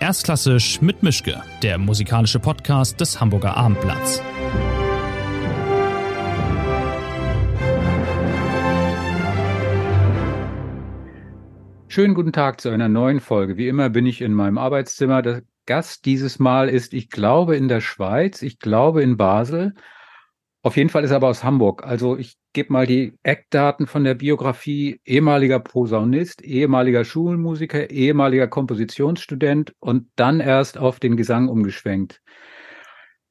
Erstklassisch mit Mischke, der musikalische Podcast des Hamburger Abendblatts. Schönen guten Tag zu einer neuen Folge. Wie immer bin ich in meinem Arbeitszimmer. Der Gast dieses Mal ist, ich glaube, in der Schweiz, ich glaube in Basel. Auf jeden Fall ist er aber aus Hamburg. Also ich gebe mal die Eckdaten von der Biografie. Ehemaliger Posaunist, ehemaliger Schulmusiker, ehemaliger Kompositionsstudent und dann erst auf den Gesang umgeschwenkt.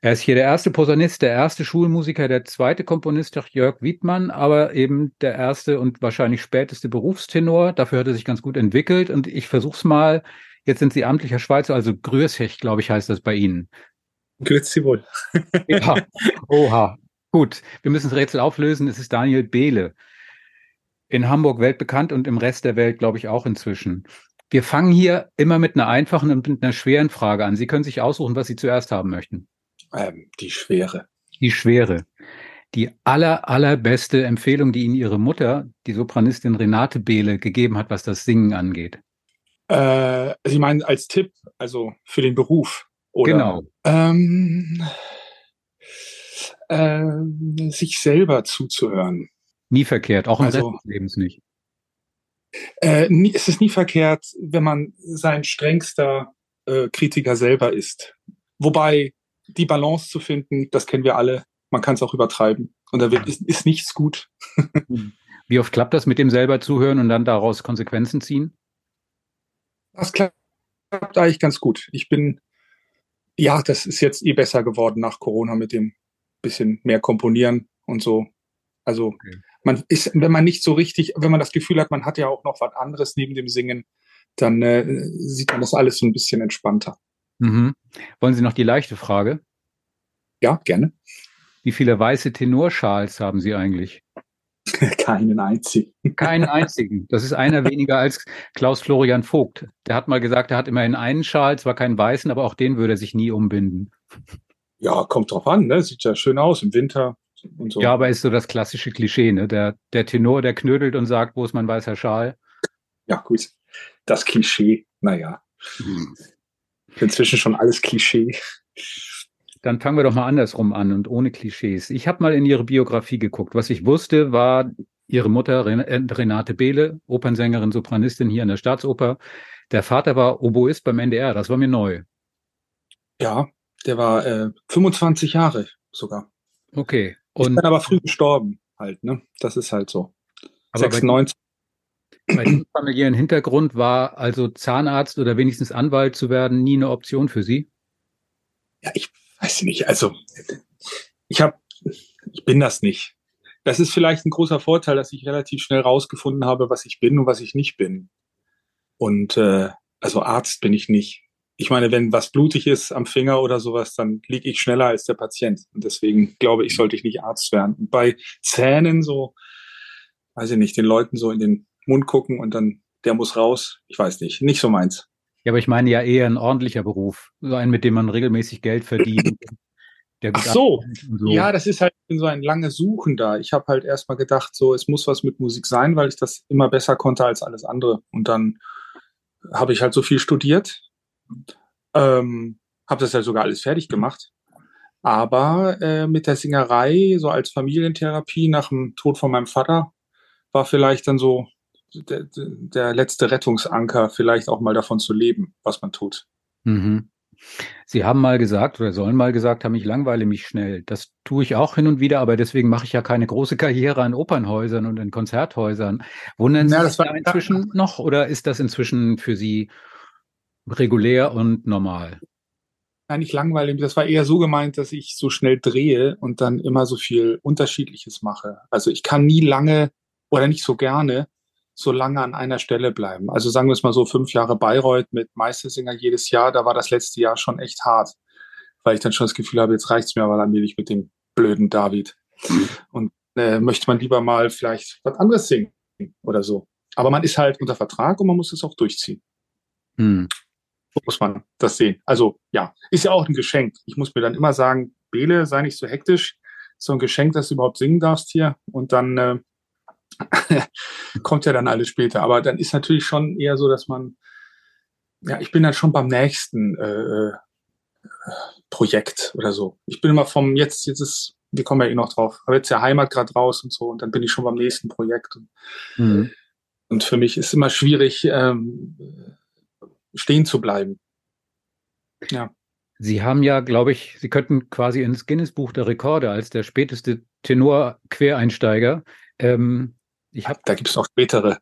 Er ist hier der erste Posaunist, der erste Schulmusiker, der zweite Komponist, doch Jörg Wiedmann, aber eben der erste und wahrscheinlich späteste Berufstenor. Dafür hat er sich ganz gut entwickelt und ich versuche es mal. Jetzt sind Sie amtlicher Schweizer, also Grüßech, glaube ich, heißt das bei Ihnen. Grüezi wohl. ja, oha. Gut, wir müssen das Rätsel auflösen. Es ist Daniel Behle. In Hamburg weltbekannt und im Rest der Welt, glaube ich, auch inzwischen. Wir fangen hier immer mit einer einfachen und mit einer schweren Frage an. Sie können sich aussuchen, was Sie zuerst haben möchten. Ähm, die Schwere. Die Schwere. Die aller, allerbeste Empfehlung, die Ihnen Ihre Mutter, die Sopranistin Renate Behle, gegeben hat, was das Singen angeht. Äh, Sie meinen als Tipp, also für den Beruf? Oder? Genau. Ähm, äh, sich selber zuzuhören. Nie verkehrt, auch im also, Rest des Lebens nicht. Äh, nie, es ist nie verkehrt, wenn man sein strengster äh, Kritiker selber ist. Wobei die Balance zu finden, das kennen wir alle, man kann es auch übertreiben. Und da wird, ist, ist nichts gut. Wie oft klappt das mit dem selber zuhören und dann daraus Konsequenzen ziehen? Das klappt eigentlich ganz gut. Ich bin, ja, das ist jetzt eh besser geworden nach Corona mit dem bisschen mehr komponieren und so. Also okay. man ist, wenn man nicht so richtig, wenn man das Gefühl hat, man hat ja auch noch was anderes neben dem Singen, dann äh, sieht man das alles so ein bisschen entspannter. Mhm. Wollen Sie noch die leichte Frage? Ja, gerne. Wie viele weiße Tenorschals haben Sie eigentlich? Keinen einzigen. Keinen einzigen. Das ist einer weniger als Klaus Florian Vogt. Der hat mal gesagt, er hat immerhin einen Schal, zwar keinen weißen, aber auch den würde er sich nie umbinden. Ja, kommt drauf an, ne? Sieht ja schön aus im Winter und so. Ja, aber ist so das klassische Klischee, ne? Der, der Tenor, der knödelt und sagt, wo ist mein weißer Schal? Ja, gut. Das Klischee, naja. Hm. Inzwischen schon alles Klischee. Dann fangen wir doch mal andersrum an und ohne Klischees. Ich habe mal in ihre Biografie geguckt. Was ich wusste, war ihre Mutter äh, Renate Behle, Opernsängerin, Sopranistin hier in der Staatsoper. Der Vater war Oboist beim NDR. Das war mir neu. Ja, der war äh, 25 Jahre sogar. Okay. Und ist dann aber früh gestorben halt, ne? Das ist halt so. Aber 96. Bei, bei diesem familiären Hintergrund war also Zahnarzt oder wenigstens Anwalt zu werden nie eine Option für Sie? Ja, ich weiß nicht. Also ich habe, ich bin das nicht. Das ist vielleicht ein großer Vorteil, dass ich relativ schnell rausgefunden habe, was ich bin und was ich nicht bin. Und äh, also Arzt bin ich nicht ich meine, wenn was blutig ist am Finger oder sowas, dann liege ich schneller als der Patient. Und deswegen glaube ich, sollte ich nicht Arzt werden. Und bei Zähnen so, weiß ich nicht, den Leuten so in den Mund gucken und dann, der muss raus. Ich weiß nicht, nicht so meins. Ja, aber ich meine ja eher ein ordentlicher Beruf. So ein, mit dem man regelmäßig Geld verdient. Ach so. so. ja, das ist halt so ein langes Suchen da. Ich habe halt erstmal gedacht, so, es muss was mit Musik sein, weil ich das immer besser konnte als alles andere. Und dann habe ich halt so viel studiert ähm, habe das ja sogar alles fertig gemacht. Aber äh, mit der Singerei, so als Familientherapie nach dem Tod von meinem Vater, war vielleicht dann so der, der letzte Rettungsanker, vielleicht auch mal davon zu leben, was man tut. Mhm. Sie haben mal gesagt oder sollen mal gesagt haben, ich langweile mich schnell. Das tue ich auch hin und wieder, aber deswegen mache ich ja keine große Karriere an Opernhäusern und in Konzerthäusern. Wundern Sie ja, sich da inzwischen noch oder ist das inzwischen für Sie regulär und normal. Nein, nicht langweilig. Das war eher so gemeint, dass ich so schnell drehe und dann immer so viel Unterschiedliches mache. Also ich kann nie lange oder nicht so gerne so lange an einer Stelle bleiben. Also sagen wir es mal so, fünf Jahre Bayreuth mit Meistersinger jedes Jahr, da war das letzte Jahr schon echt hart, weil ich dann schon das Gefühl habe, jetzt reicht's mir aber allmählich mit dem blöden David. Und äh, möchte man lieber mal vielleicht was anderes singen oder so. Aber man ist halt unter Vertrag und man muss es auch durchziehen. Hm muss man das sehen. Also ja, ist ja auch ein Geschenk. Ich muss mir dann immer sagen, Bele, sei nicht so hektisch. So ein Geschenk, dass du überhaupt singen darfst hier. Und dann äh, kommt ja dann alles später. Aber dann ist natürlich schon eher so, dass man ja, ich bin dann schon beim nächsten äh, äh, Projekt oder so. Ich bin immer vom jetzt, jetzt ist, wir kommen ja eh noch drauf, aber jetzt ja Heimat gerade raus und so und dann bin ich schon beim nächsten Projekt. Und, mhm. und für mich ist immer schwierig, ähm, stehen zu bleiben. Ja. Sie haben ja, glaube ich, Sie könnten quasi ins Guinness-Buch der Rekorde als der späteste Tenor-Quereinsteiger. Ähm, ich hab, da gibt es noch spätere.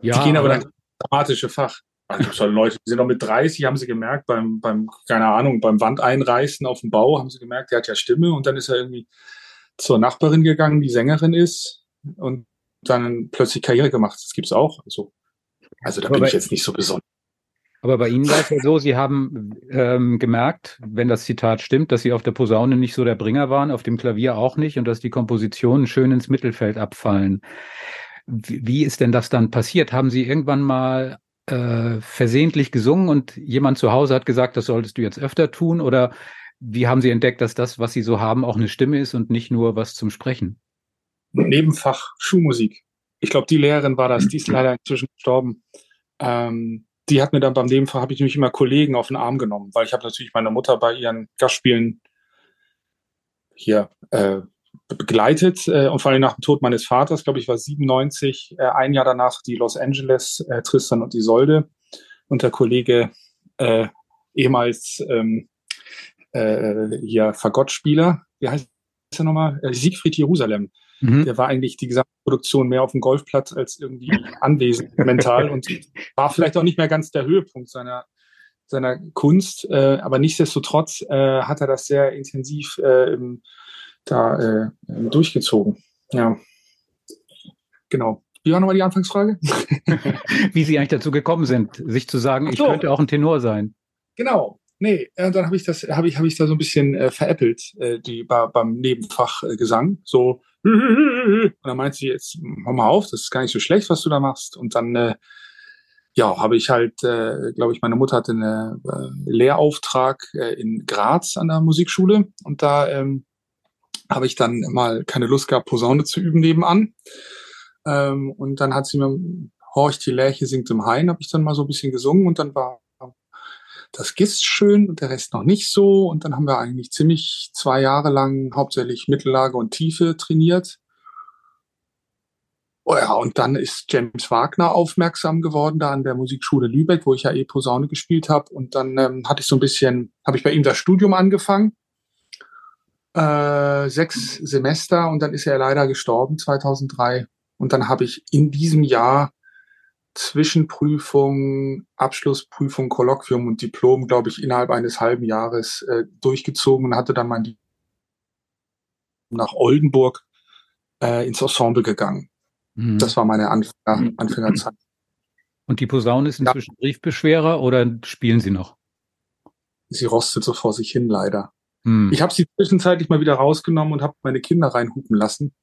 Ja, die gehen aber, aber dann dramatische Fach. Da gibt halt Leute, die sind noch mit 30, haben sie gemerkt, beim, beim, keine Ahnung, beim Wandeinreißen auf dem Bau, haben sie gemerkt, der hat ja Stimme und dann ist er irgendwie zur Nachbarin gegangen, die Sängerin ist und dann plötzlich Karriere gemacht. Das gibt es auch. Also, also da aber bin ich jetzt nicht so besonders. Aber bei Ihnen war es ja so, Sie haben ähm, gemerkt, wenn das Zitat stimmt, dass Sie auf der Posaune nicht so der Bringer waren, auf dem Klavier auch nicht und dass die Kompositionen schön ins Mittelfeld abfallen. Wie, ist denn das dann passiert? Haben Sie irgendwann mal äh, versehentlich gesungen und jemand zu Hause hat gesagt, das solltest du jetzt öfter tun? Oder wie haben Sie entdeckt, dass das, was Sie so haben, auch eine Stimme ist und nicht nur was zum Sprechen? Nebenfach Schulmusik. Ich glaube, die Lehrerin war das, die ist leider inzwischen gestorben. Ähm, die hat mir dann beim Nebenfach, habe ich nämlich immer Kollegen auf den Arm genommen, weil ich habe natürlich meine Mutter bei ihren Gastspielen hier äh, begleitet äh, und vor allem nach dem Tod meines Vaters, glaube ich, war 97, äh, ein Jahr danach die Los Angeles äh, Tristan und Isolde und der Kollege äh, ehemals ähm, äh, hier Fagottspieler, wie heißt er nochmal? Äh, Siegfried Jerusalem. Mhm. Der war eigentlich die gesamte Produktion mehr auf dem Golfplatz als irgendwie anwesend mental und war vielleicht auch nicht mehr ganz der Höhepunkt seiner seiner Kunst, äh, aber nichtsdestotrotz äh, hat er das sehr intensiv äh, im, da äh, durchgezogen. Ja, genau. Wie war nochmal die Anfangsfrage? Wie Sie eigentlich dazu gekommen sind, sich zu sagen, so. ich könnte auch ein Tenor sein. Genau. Nee, äh, dann habe ich das, habe ich, habe ich da so ein bisschen äh, veräppelt, äh, die bei, beim Nebenfach äh, Gesang. So, und dann meint sie jetzt, hör mal auf, das ist gar nicht so schlecht, was du da machst. Und dann, äh, ja, habe ich halt, äh, glaube ich, meine Mutter hatte einen äh, Lehrauftrag äh, in Graz an der Musikschule und da ähm, habe ich dann mal keine Lust gehabt, Posaune zu üben nebenan. Ähm, und dann hat sie mir Horcht die Lerche singt im Hain, habe ich dann mal so ein bisschen gesungen und dann war das Gist schön und der Rest noch nicht so. Und dann haben wir eigentlich ziemlich zwei Jahre lang hauptsächlich Mittellage und Tiefe trainiert. Oh ja, und dann ist James Wagner aufmerksam geworden da an der Musikschule Lübeck, wo ich ja eh Posaune gespielt habe. Und dann ähm, hatte ich so ein bisschen, habe ich bei ihm das Studium angefangen. Äh, sechs Semester und dann ist er leider gestorben 2003. Und dann habe ich in diesem Jahr Zwischenprüfung, Abschlussprüfung, Kolloquium und Diplom, glaube ich, innerhalb eines halben Jahres äh, durchgezogen und hatte dann mein Diplom nach Oldenburg äh, ins Ensemble gegangen. Mhm. Das war meine Anfänger, mhm. Anfängerzeit. Und die Posaune ist inzwischen ja. Briefbeschwerer oder spielen Sie noch? Sie rostet so vor sich hin, leider. Mhm. Ich habe sie zwischenzeitlich mal wieder rausgenommen und habe meine Kinder reinhupen lassen.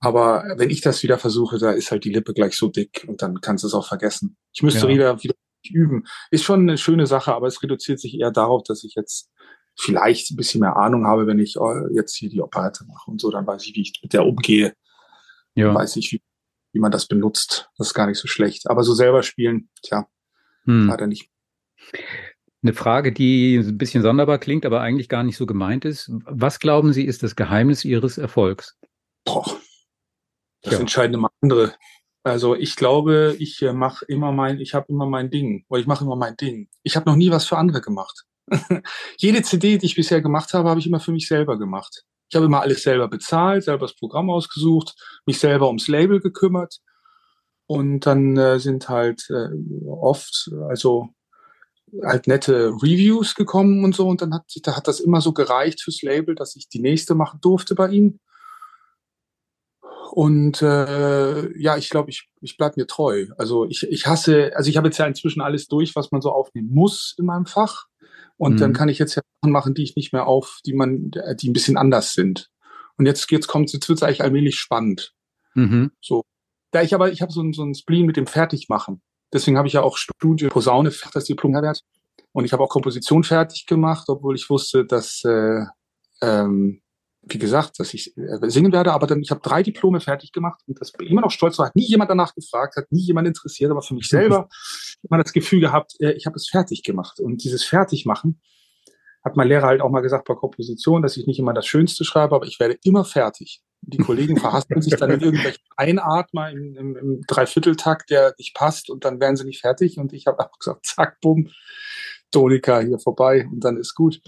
Aber wenn ich das wieder versuche, da ist halt die Lippe gleich so dick und dann kannst du es auch vergessen. Ich müsste ja. wieder, wieder üben. Ist schon eine schöne Sache, aber es reduziert sich eher darauf, dass ich jetzt vielleicht ein bisschen mehr Ahnung habe, wenn ich äh, jetzt hier die Operette mache und so, dann weiß ich, wie ich mit der umgehe. Ja. Dann weiß ich, wie, wie man das benutzt. Das ist gar nicht so schlecht. Aber so selber spielen, tja, hm. leider nicht. Eine Frage, die ein bisschen sonderbar klingt, aber eigentlich gar nicht so gemeint ist. Was glauben Sie, ist das Geheimnis Ihres Erfolgs? Boah, das ja. entscheiden immer andere. Also ich glaube, ich äh, mache immer mein, ich habe immer mein Ding, oder ich mache immer mein Ding. Ich habe noch nie was für andere gemacht. Jede CD, die ich bisher gemacht habe, habe ich immer für mich selber gemacht. Ich habe immer alles selber bezahlt, selber das Programm ausgesucht, mich selber ums Label gekümmert. Und dann äh, sind halt äh, oft, also halt nette Reviews gekommen und so. Und dann hat da hat das immer so gereicht fürs Label, dass ich die nächste machen durfte bei ihm. Und äh, ja, ich glaube, ich, ich bleib mir treu. Also ich, ich hasse, also ich habe jetzt ja inzwischen alles durch, was man so aufnehmen muss in meinem Fach. Und mhm. dann kann ich jetzt ja Sachen machen, die ich nicht mehr auf, die man, die ein bisschen anders sind. Und jetzt, jetzt kommt, jetzt wird es eigentlich allmählich spannend. Mhm. So. Da ich aber, ich habe so, ein so ein Spleen mit dem Fertigmachen. Deswegen habe ich ja auch Studio Posaune, das Diplom Herbert. Und ich habe auch Komposition fertig gemacht, obwohl ich wusste, dass äh, ähm, wie gesagt, dass ich äh, singen werde, aber dann, ich habe drei Diplome fertig gemacht und das bin immer noch stolz, hat nie jemand danach gefragt, hat nie jemand interessiert, aber für mich selber immer das Gefühl gehabt, äh, ich habe es fertig gemacht. Und dieses Fertigmachen hat mein Lehrer halt auch mal gesagt bei Komposition, dass ich nicht immer das Schönste schreibe, aber ich werde immer fertig. Die Kollegen verhaspeln sich dann in irgendwelchen Einatmer im, im, im Dreivierteltakt, der nicht passt und dann werden sie nicht fertig und ich habe auch gesagt, zack, bumm, Tonika hier vorbei und dann ist gut.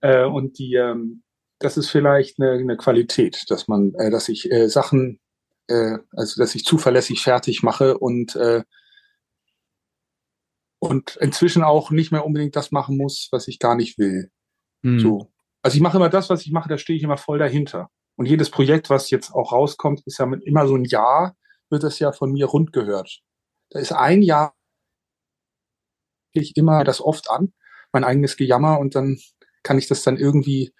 Äh, und die, ähm, das ist vielleicht eine, eine Qualität, dass man, äh, dass ich äh, Sachen, äh, also dass ich zuverlässig fertig mache und äh, und inzwischen auch nicht mehr unbedingt das machen muss, was ich gar nicht will. Hm. So. Also ich mache immer das, was ich mache, da stehe ich immer voll dahinter. Und jedes Projekt, was jetzt auch rauskommt, ist ja mit immer so ein Jahr, wird das ja von mir rund gehört. Da ist ein Jahr ich immer das oft an, mein eigenes Gejammer und dann kann ich das dann irgendwie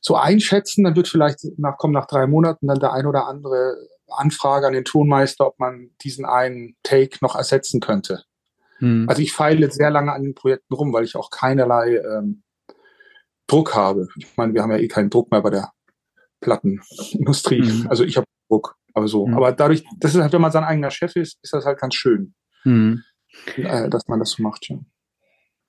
so einschätzen. Dann wird vielleicht nach, kommen nach drei Monaten dann der ein oder andere Anfrage an den Tonmeister, ob man diesen einen Take noch ersetzen könnte. Hm. Also ich feile jetzt sehr lange an den Projekten rum, weil ich auch keinerlei ähm, Druck habe. Ich meine, wir haben ja eh keinen Druck mehr bei der Plattenindustrie. Hm. Also ich habe Druck, aber so. Hm. Aber dadurch, das ist halt, wenn man sein eigener Chef ist, ist das halt ganz schön, hm. äh, dass man das so macht. Ja.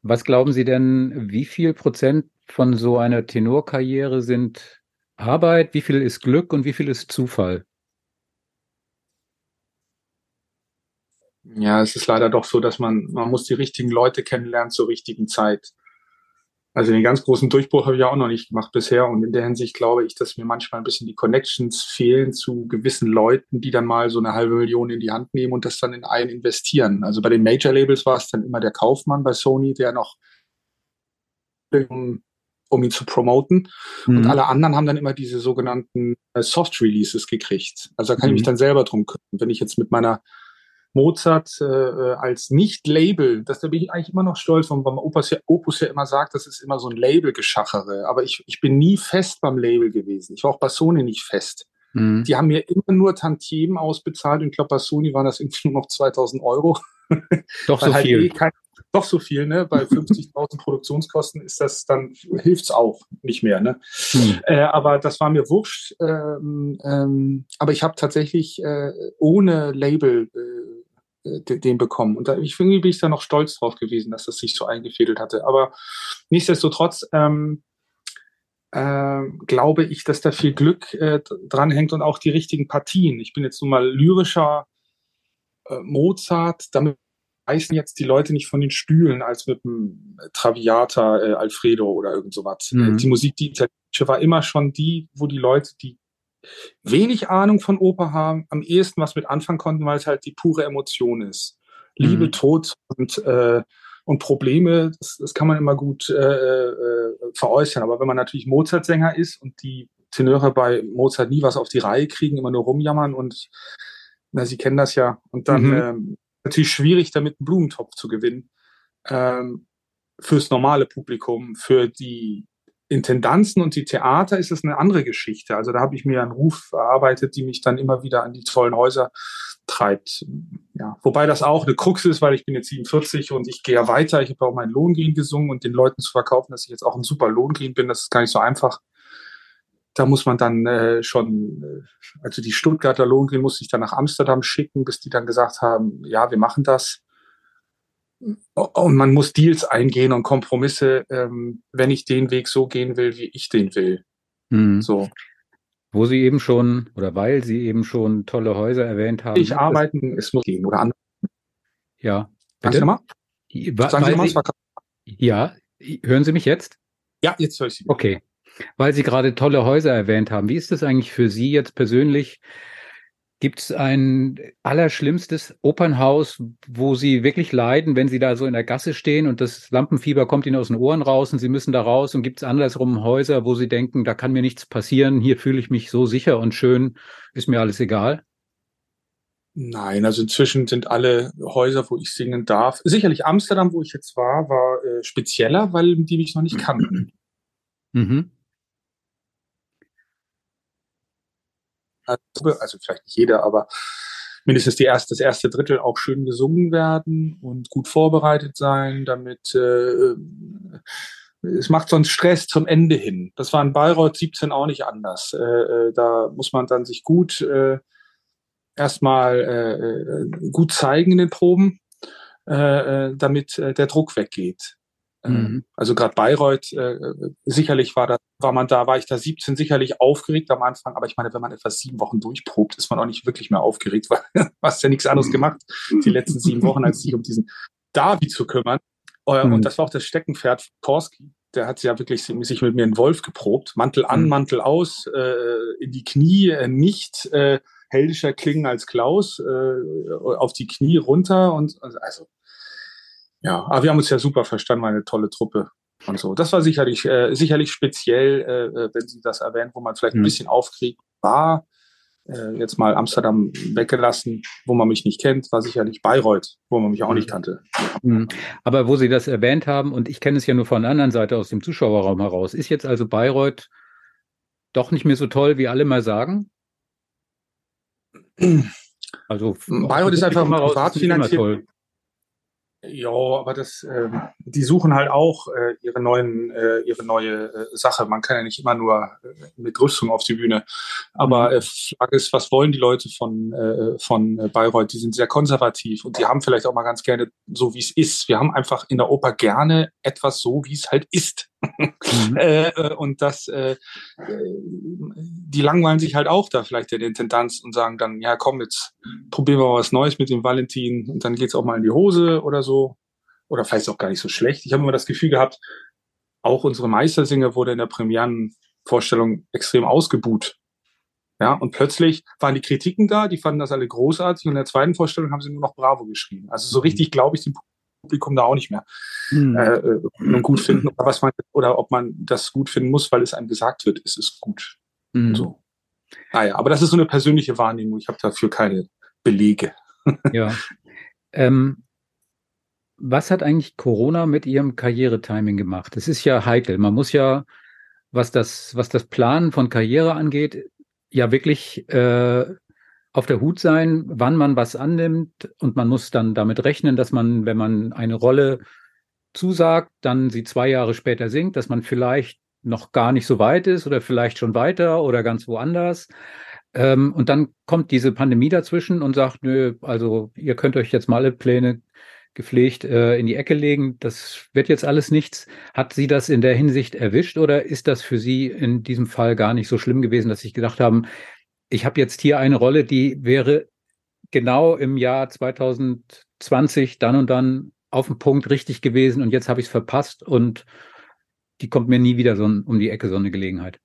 Was glauben Sie denn, wie viel Prozent von so einer Tenorkarriere sind Arbeit, wie viel ist Glück und wie viel ist Zufall? Ja, es ist leider doch so, dass man, man muss die richtigen Leute kennenlernen zur richtigen Zeit. Also den ganz großen Durchbruch habe ich ja auch noch nicht gemacht bisher. Und in der Hinsicht glaube ich, dass mir manchmal ein bisschen die Connections fehlen zu gewissen Leuten, die dann mal so eine halbe Million in die Hand nehmen und das dann in einen investieren. Also bei den Major Labels war es dann immer der Kaufmann bei Sony, der noch um ihn zu promoten. Mhm. Und alle anderen haben dann immer diese sogenannten äh, Soft Releases gekriegt. Also da kann mhm. ich mich mhm. dann selber drum kümmern. Wenn ich jetzt mit meiner Mozart äh, äh, als Nicht-Label, das da bin ich eigentlich immer noch stolz, weil beim Opus ja, Opus ja immer sagt, das ist immer so ein Label-Geschachere. Aber ich, ich bin nie fest beim Label gewesen. Ich war auch bei Sony nicht fest. Mhm. Die haben mir immer nur Tantiemen ausbezahlt und ich glaube, bei Sony waren das irgendwie nur noch 2000 Euro. Doch so halt viel. Eh kein, doch so viel, ne? Bei 50.000 Produktionskosten ist das dann hilft's auch nicht mehr, ne? Hm. Äh, aber das war mir wurscht. Ähm, ähm, aber ich habe tatsächlich äh, ohne Label äh, äh den bekommen. Und da, ich irgendwie bin ich da noch stolz drauf gewesen, dass das sich so eingefädelt hatte. Aber nichtsdestotrotz ähm, äh, glaube ich, dass da viel Glück äh, dranhängt und auch die richtigen Partien. Ich bin jetzt nun mal lyrischer äh, Mozart, damit reißen jetzt die Leute nicht von den Stühlen als mit dem Traviata äh, Alfredo oder irgend sowas. Mhm. Die Musik, die italienische, war immer schon die, wo die Leute, die wenig Ahnung von Oper haben, am ehesten was mit anfangen konnten, weil es halt die pure Emotion ist. Liebe, mhm. Tod und, äh, und Probleme, das, das kann man immer gut äh, äh, veräußern. Aber wenn man natürlich Mozart-Sänger ist und die Tenöre bei Mozart nie was auf die Reihe kriegen, immer nur rumjammern und na, Sie kennen das ja. Und dann mhm. ähm, natürlich schwierig, damit einen Blumentopf zu gewinnen. Ähm, fürs normale Publikum, für die Intendanzen und die Theater ist es eine andere Geschichte. Also da habe ich mir einen Ruf erarbeitet, die mich dann immer wieder an die tollen Häuser treibt. Ja, wobei das auch eine Krux ist, weil ich bin jetzt 47 und ich gehe ja weiter. Ich habe auch meinen Lohngrin gesungen und den Leuten zu verkaufen, dass ich jetzt auch ein super Lohngrin bin, das ist gar nicht so einfach. Da muss man dann äh, schon, äh, also die Stuttgarter Lohngrin musste ich dann nach Amsterdam schicken, bis die dann gesagt haben, ja, wir machen das. Und man muss Deals eingehen und Kompromisse, ähm, wenn ich den Weg so gehen will, wie ich den will. Mhm. So. Wo Sie eben schon, oder weil Sie eben schon tolle Häuser erwähnt haben. Ich arbeiten, es muss gehen, oder andere. Ja. Bitte? Sagen Sie mal? Sagen Sie mal, ja, hören Sie mich jetzt? Ja, jetzt höre ich Sie. Okay. Weil Sie gerade tolle Häuser erwähnt haben, wie ist das eigentlich für Sie jetzt persönlich? Gibt es ein allerschlimmstes Opernhaus, wo Sie wirklich leiden, wenn Sie da so in der Gasse stehen und das Lampenfieber kommt Ihnen aus den Ohren raus und Sie müssen da raus? Und gibt es andersrum Häuser, wo Sie denken, da kann mir nichts passieren, hier fühle ich mich so sicher und schön, ist mir alles egal? Nein, also inzwischen sind alle Häuser, wo ich singen darf. Sicherlich Amsterdam, wo ich jetzt war, war äh, spezieller, weil die mich noch nicht kannten. Mhm. Also vielleicht nicht jeder, aber mindestens die erste, das erste Drittel auch schön gesungen werden und gut vorbereitet sein, damit äh, es macht sonst Stress zum Ende hin. Das war in Bayreuth 17 auch nicht anders. Äh, äh, da muss man dann sich gut äh, erstmal äh, äh gut zeigen in den Proben, äh, äh damit äh, der Druck weggeht. Ähm, mhm. Also gerade Bayreuth, äh, sicherlich war da, war man da, war ich da 17 sicherlich aufgeregt am Anfang, aber ich meine, wenn man etwa sieben Wochen durchprobt, ist man auch nicht wirklich mehr aufgeregt, weil du hast ja nichts anderes gemacht die letzten sieben Wochen, als sich um diesen Darby zu kümmern. Äh, mhm. Und das war auch das Steckenpferd von Korski. Der hat ja wirklich sich mit mir in Wolf geprobt. Mantel an, mhm. Mantel aus, äh, in die Knie, äh, nicht äh, heldischer klingen als Klaus, äh, auf die Knie runter und also ja, aber wir haben uns ja super verstanden, war eine tolle Truppe und so. Das war sicherlich, äh, sicherlich speziell, äh, äh wenn Sie das erwähnen, wo man vielleicht mhm. ein bisschen aufgeregt war. Äh, jetzt mal Amsterdam weggelassen, wo man mich nicht kennt, war sicherlich Bayreuth, wo man mich auch nicht mhm. kannte. Mhm. Aber wo Sie das erwähnt haben, und ich kenne es ja nur von der anderen Seite aus dem Zuschauerraum heraus, ist jetzt also Bayreuth doch nicht mehr so toll, wie alle mal sagen? Also Bayreuth ist einfach privat finanziert. Ja, aber das, äh, die suchen halt auch äh, ihre neuen, äh, ihre neue äh, Sache. Man kann ja nicht immer nur äh, mit Rüstung auf die Bühne. Aber mhm. äh, Frage ist, was wollen die Leute von äh, von äh, Bayreuth? Die sind sehr konservativ und die haben vielleicht auch mal ganz gerne so, wie es ist. Wir haben einfach in der Oper gerne etwas so, wie es halt ist. Mhm. äh, äh und das, äh, die langweilen sich halt auch da vielleicht der Intendanz und sagen dann, ja komm, jetzt probieren wir mal was Neues mit dem Valentin und dann geht's auch mal in die Hose oder so. Oder vielleicht auch gar nicht so schlecht. Ich habe immer das Gefühl gehabt, auch unsere Meistersinger wurde in der Premierenvorstellung extrem ausgebuht. Ja, und plötzlich waren die Kritiken da, die fanden das alle großartig und in der zweiten Vorstellung haben sie nur noch Bravo geschrieben. Also so richtig glaube ich dem Publikum da auch nicht mehr mhm. äh, gut finden. Oder, was man, oder ob man das gut finden muss, weil es einem gesagt wird, ist es gut. Mhm. So. Naja, ah aber das ist so eine persönliche Wahrnehmung. Ich habe dafür keine Belege. Ja. Ähm, was hat eigentlich Corona mit Ihrem Karrieretiming gemacht? Es ist ja heikel. Man muss ja, was das, was das Planen von Karriere angeht, ja wirklich äh, auf der Hut sein, wann man was annimmt und man muss dann damit rechnen, dass man, wenn man eine Rolle zusagt, dann sie zwei Jahre später singt, dass man vielleicht noch gar nicht so weit ist oder vielleicht schon weiter oder ganz woanders. Ähm, und dann kommt diese Pandemie dazwischen und sagt, nö, also ihr könnt euch jetzt mal alle Pläne gepflegt äh, in die Ecke legen. Das wird jetzt alles nichts. Hat Sie das in der Hinsicht erwischt oder ist das für Sie in diesem Fall gar nicht so schlimm gewesen, dass Sie gedacht haben, ich habe jetzt hier eine Rolle, die wäre genau im Jahr 2020 dann und dann auf dem Punkt richtig gewesen und jetzt habe ich es verpasst und die kommt mir nie wieder so um die Ecke, so eine Gelegenheit.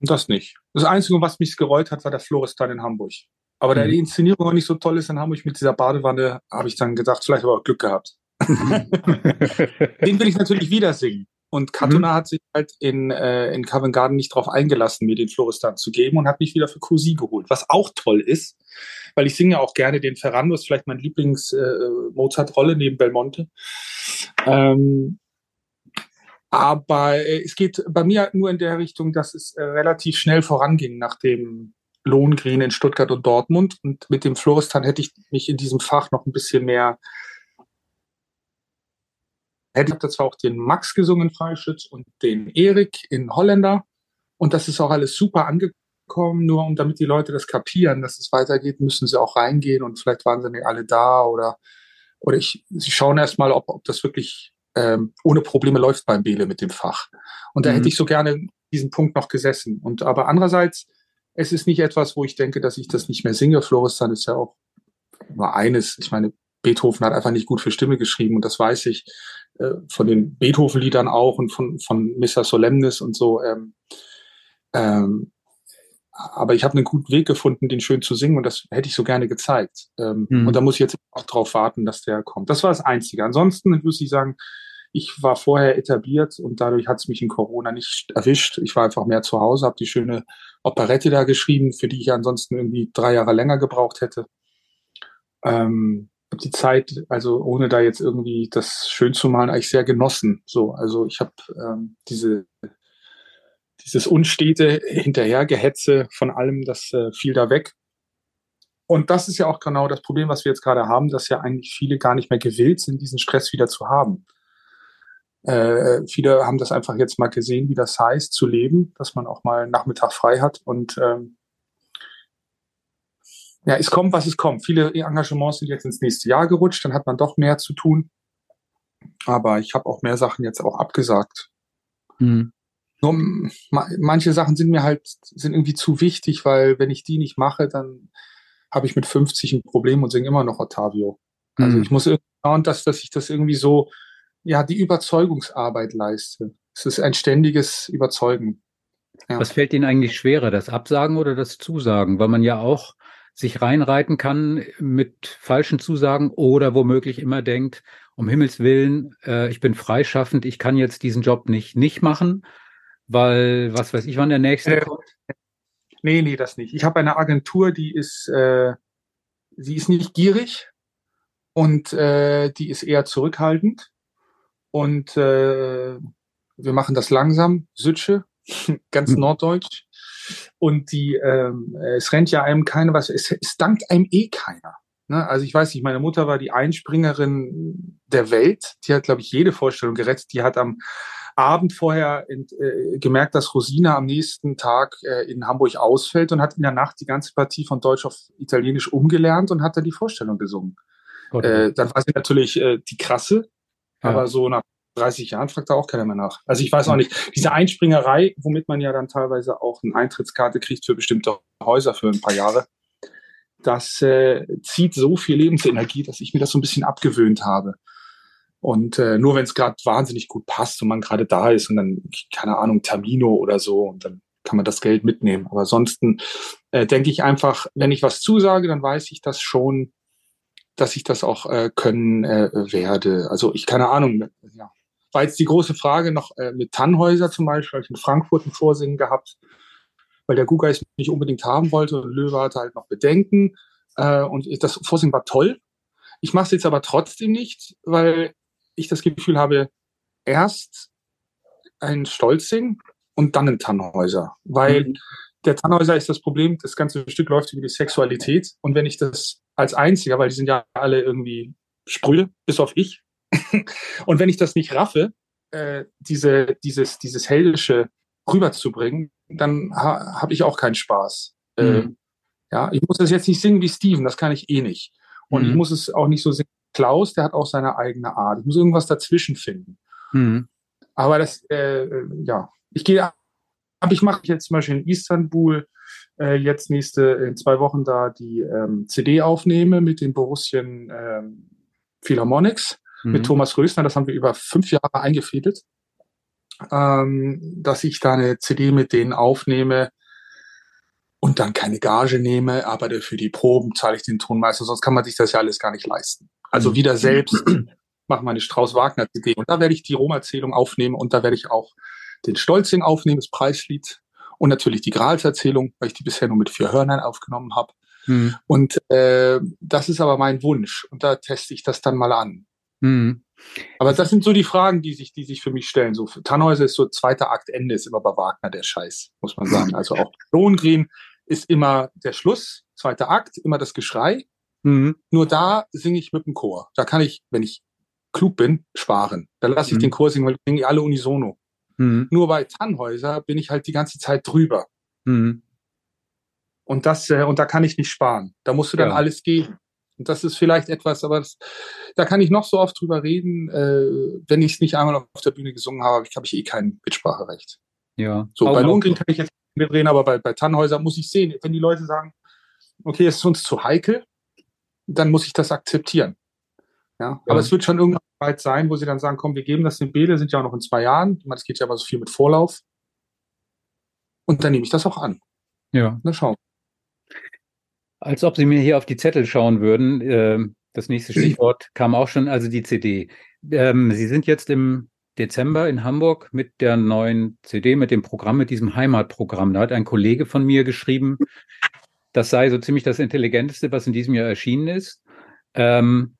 Das nicht. Das Einzige, was mich gereut hat, war der Florestan in Hamburg. Aber da mhm. die Inszenierung auch nicht so toll ist in Hamburg mit dieser Badewanne, habe ich dann gedacht, vielleicht habe ich auch Glück gehabt. Den will ich natürlich wieder singen. Und Katuna mhm. hat sich halt in, äh, in Covent Garden nicht darauf eingelassen, mir den Floristan zu geben und hat mich wieder für Cousy geholt, was auch toll ist, weil ich singe auch gerne den Ferrando, ist vielleicht mein Lieblings-Mozart-Rolle äh, neben Belmonte. Ähm, aber äh, es geht bei mir nur in der Richtung, dass es äh, relativ schnell voranging nach dem Lohngrin in Stuttgart und Dortmund. Und mit dem Floristan hätte ich mich in diesem Fach noch ein bisschen mehr hätte ich zwar auch den Max gesungen, Freischütz, und den Erik in Holländer. Und das ist auch alles super angekommen, nur um damit die Leute das kapieren, dass es weitergeht, müssen sie auch reingehen und vielleicht waren sie nicht alle da oder, oder ich, sie schauen erst mal, ob, ob das wirklich ähm, ohne Probleme läuft beim Bele mit dem Fach. Und da mhm. hätte ich so gerne diesen Punkt noch gesessen. Und aber andererseits, es ist nicht etwas, wo ich denke, dass ich das nicht mehr singe. Floristan ist ja auch nur eines. Ich meine, Beethoven hat einfach nicht gut für Stimme geschrieben und das weiß ich äh, von den Beethoven-Liedern auch und von, von Missa Solemnis und so. Ähm, ähm, aber ich habe einen guten Weg gefunden, den schön zu singen und das hätte ich so gerne gezeigt. Ähm, mhm. Und da muss ich jetzt auch drauf warten, dass der kommt. Das war das Einzige. Ansonsten muss ich sagen, ich war vorher etabliert und dadurch hat es mich in Corona nicht erwischt. Ich war einfach mehr zu Hause, habe die schöne Operette da geschrieben, für die ich ansonsten irgendwie drei Jahre länger gebraucht hätte. Ähm, habe die Zeit, also ohne da jetzt irgendwie das schön zu malen, eigentlich sehr genossen. So, also ich habe ähm, diese dieses unstete Hinterhergehetze von allem, das äh, fiel da weg. Und das ist ja auch genau das Problem, was wir jetzt gerade haben, dass ja eigentlich viele gar nicht mehr gewillt sind, diesen Stress wieder zu haben. Äh, viele haben das einfach jetzt mal gesehen, wie das heißt, zu leben, dass man auch mal Nachmittag frei hat und ähm, ja, es kommt, was es kommt. Viele Engagements sind jetzt ins nächste Jahr gerutscht, dann hat man doch mehr zu tun. Aber ich habe auch mehr Sachen jetzt auch abgesagt. Mhm. Nur manche Sachen sind mir halt, sind irgendwie zu wichtig, weil wenn ich die nicht mache, dann habe ich mit 50 ein Problem und singe immer noch Ottavio. Also mhm. ich muss irgendwie schauen, dass, dass ich das irgendwie so, ja, die Überzeugungsarbeit leiste. Es ist ein ständiges Überzeugen. Ja. Was fällt Ihnen eigentlich schwerer, das Absagen oder das Zusagen? Weil man ja auch sich reinreiten kann mit falschen Zusagen oder womöglich immer denkt, um Himmels Willen, äh, ich bin freischaffend, ich kann jetzt diesen Job nicht nicht machen, weil was weiß ich, wann der nächste äh, kommt. Nee, nee, das nicht. Ich habe eine Agentur, die ist, äh, sie ist nicht gierig und äh, die ist eher zurückhaltend. Und äh, wir machen das langsam, Südsche, ganz hm. norddeutsch. Und die, ähm, es rennt ja einem keiner was, es, es dankt einem eh keiner. Ne? Also ich weiß nicht, meine Mutter war die Einspringerin der Welt. Die hat, glaube ich, jede Vorstellung gerettet. Die hat am Abend vorher ent, äh, gemerkt, dass Rosina am nächsten Tag äh, in Hamburg ausfällt und hat in der Nacht die ganze Partie von Deutsch auf Italienisch umgelernt und hat dann die Vorstellung gesungen. Äh, dann war sie natürlich äh, die krasse, ja. aber so nach 30 Jahren fragt da auch keiner mehr nach. Also ich weiß auch nicht, diese Einspringerei, womit man ja dann teilweise auch eine Eintrittskarte kriegt für bestimmte Häuser für ein paar Jahre, das äh, zieht so viel Lebensenergie, dass ich mir das so ein bisschen abgewöhnt habe. Und äh, nur wenn es gerade wahnsinnig gut passt und man gerade da ist und dann, keine Ahnung, Termino oder so, und dann kann man das Geld mitnehmen. Aber ansonsten äh, denke ich einfach, wenn ich was zusage, dann weiß ich das schon, dass ich das auch äh, können äh, werde. Also ich keine Ahnung, ja. War jetzt die große Frage noch äh, mit Tannhäuser zum Beispiel, habe ich in Frankfurt ein Vorsingen gehabt, weil der Guga es nicht unbedingt haben wollte und Löwe hatte halt noch Bedenken. Äh, und das Vorsingen war toll. Ich mache es jetzt aber trotzdem nicht, weil ich das Gefühl habe, erst ein Stolzing und dann ein Tannhäuser. Weil mhm. der Tannhäuser ist das Problem, das ganze Stück läuft über die Sexualität. Und wenn ich das als einziger, weil die sind ja alle irgendwie Sprühe, bis auf ich. und wenn ich das nicht raffe, äh, diese, dieses, dieses Heldische rüberzubringen, dann ha, habe ich auch keinen Spaß. Äh, mhm. Äh, ja, ich muss das jetzt nicht singen wie Steven, das kann ich eh nicht. Und mhm. ich muss es auch nicht so singen. Klaus, der hat auch seine eigene Art. Ich muss irgendwas dazwischen finden. Mhm. Aber das, äh, ja, ich gehe, aber ich mache jetzt zum Beispiel in Istanbul äh, jetzt nächste in zwei Wochen da die ähm, CD aufnehme mit den Borussien ähm, Philharmonics mhm. mit Thomas Rösner. Das haben wir über fünf Jahre eingefädelt, ähm, dass ich da eine CD mit denen aufnehme und dann keine Gage nehme, aber für die Proben zahle ich den Tonmeister, sonst kann man sich das ja alles gar nicht leisten. Also mhm. wieder selbst mache meine Strauß-Wagner-CD und da werde ich die Rom-Erzählung aufnehmen und da werde ich auch den Stolzing aufnehmen, das Preislied und natürlich die Gralserzählung, weil ich die bisher nur mit vier Hörnern aufgenommen habe. Mhm. Und äh, das ist aber mein Wunsch und da teste ich das dann mal an. Mhm. Aber das sind so die Fragen, die sich, die sich für mich stellen. So Tannhäuser ist so zweiter Akt Ende ist immer bei Wagner der Scheiß, muss man sagen. Also auch Lohengrin ist immer der Schluss, zweiter Akt, immer das Geschrei. Mhm. Nur da singe ich mit dem Chor. Da kann ich, wenn ich klug bin, sparen. Da lasse ich mhm. den Chor singen, weil ich singe alle unisono. Mhm. Nur bei Tannhäuser bin ich halt die ganze Zeit drüber. Mhm. Und das, äh, und da kann ich nicht sparen. Da musst du dann ja. alles geben. Und das ist vielleicht etwas, aber das, da kann ich noch so oft drüber reden. Äh, wenn ich es nicht einmal auf der Bühne gesungen habe, habe ich, hab ich eh kein Mitspracherecht. Ja. So, bei Lohngrin kann ich jetzt mitreden, aber bei, bei Tannhäuser muss ich sehen, wenn die Leute sagen, okay, es ist uns zu heikel, dann muss ich das akzeptieren. Ja, ja. aber es wird schon irgendwann weit sein, wo sie dann sagen, komm, wir geben das den Bede, sind ja auch noch in zwei Jahren. Ich meine, es geht ja aber so viel mit Vorlauf. Und dann nehme ich das auch an. Ja. Dann schauen. Als ob Sie mir hier auf die Zettel schauen würden. Äh, das nächste Stichwort kam auch schon, also die CD. Ähm, Sie sind jetzt im Dezember in Hamburg mit der neuen CD, mit dem Programm, mit diesem Heimatprogramm. Da hat ein Kollege von mir geschrieben, das sei so ziemlich das Intelligenteste, was in diesem Jahr erschienen ist. Ähm,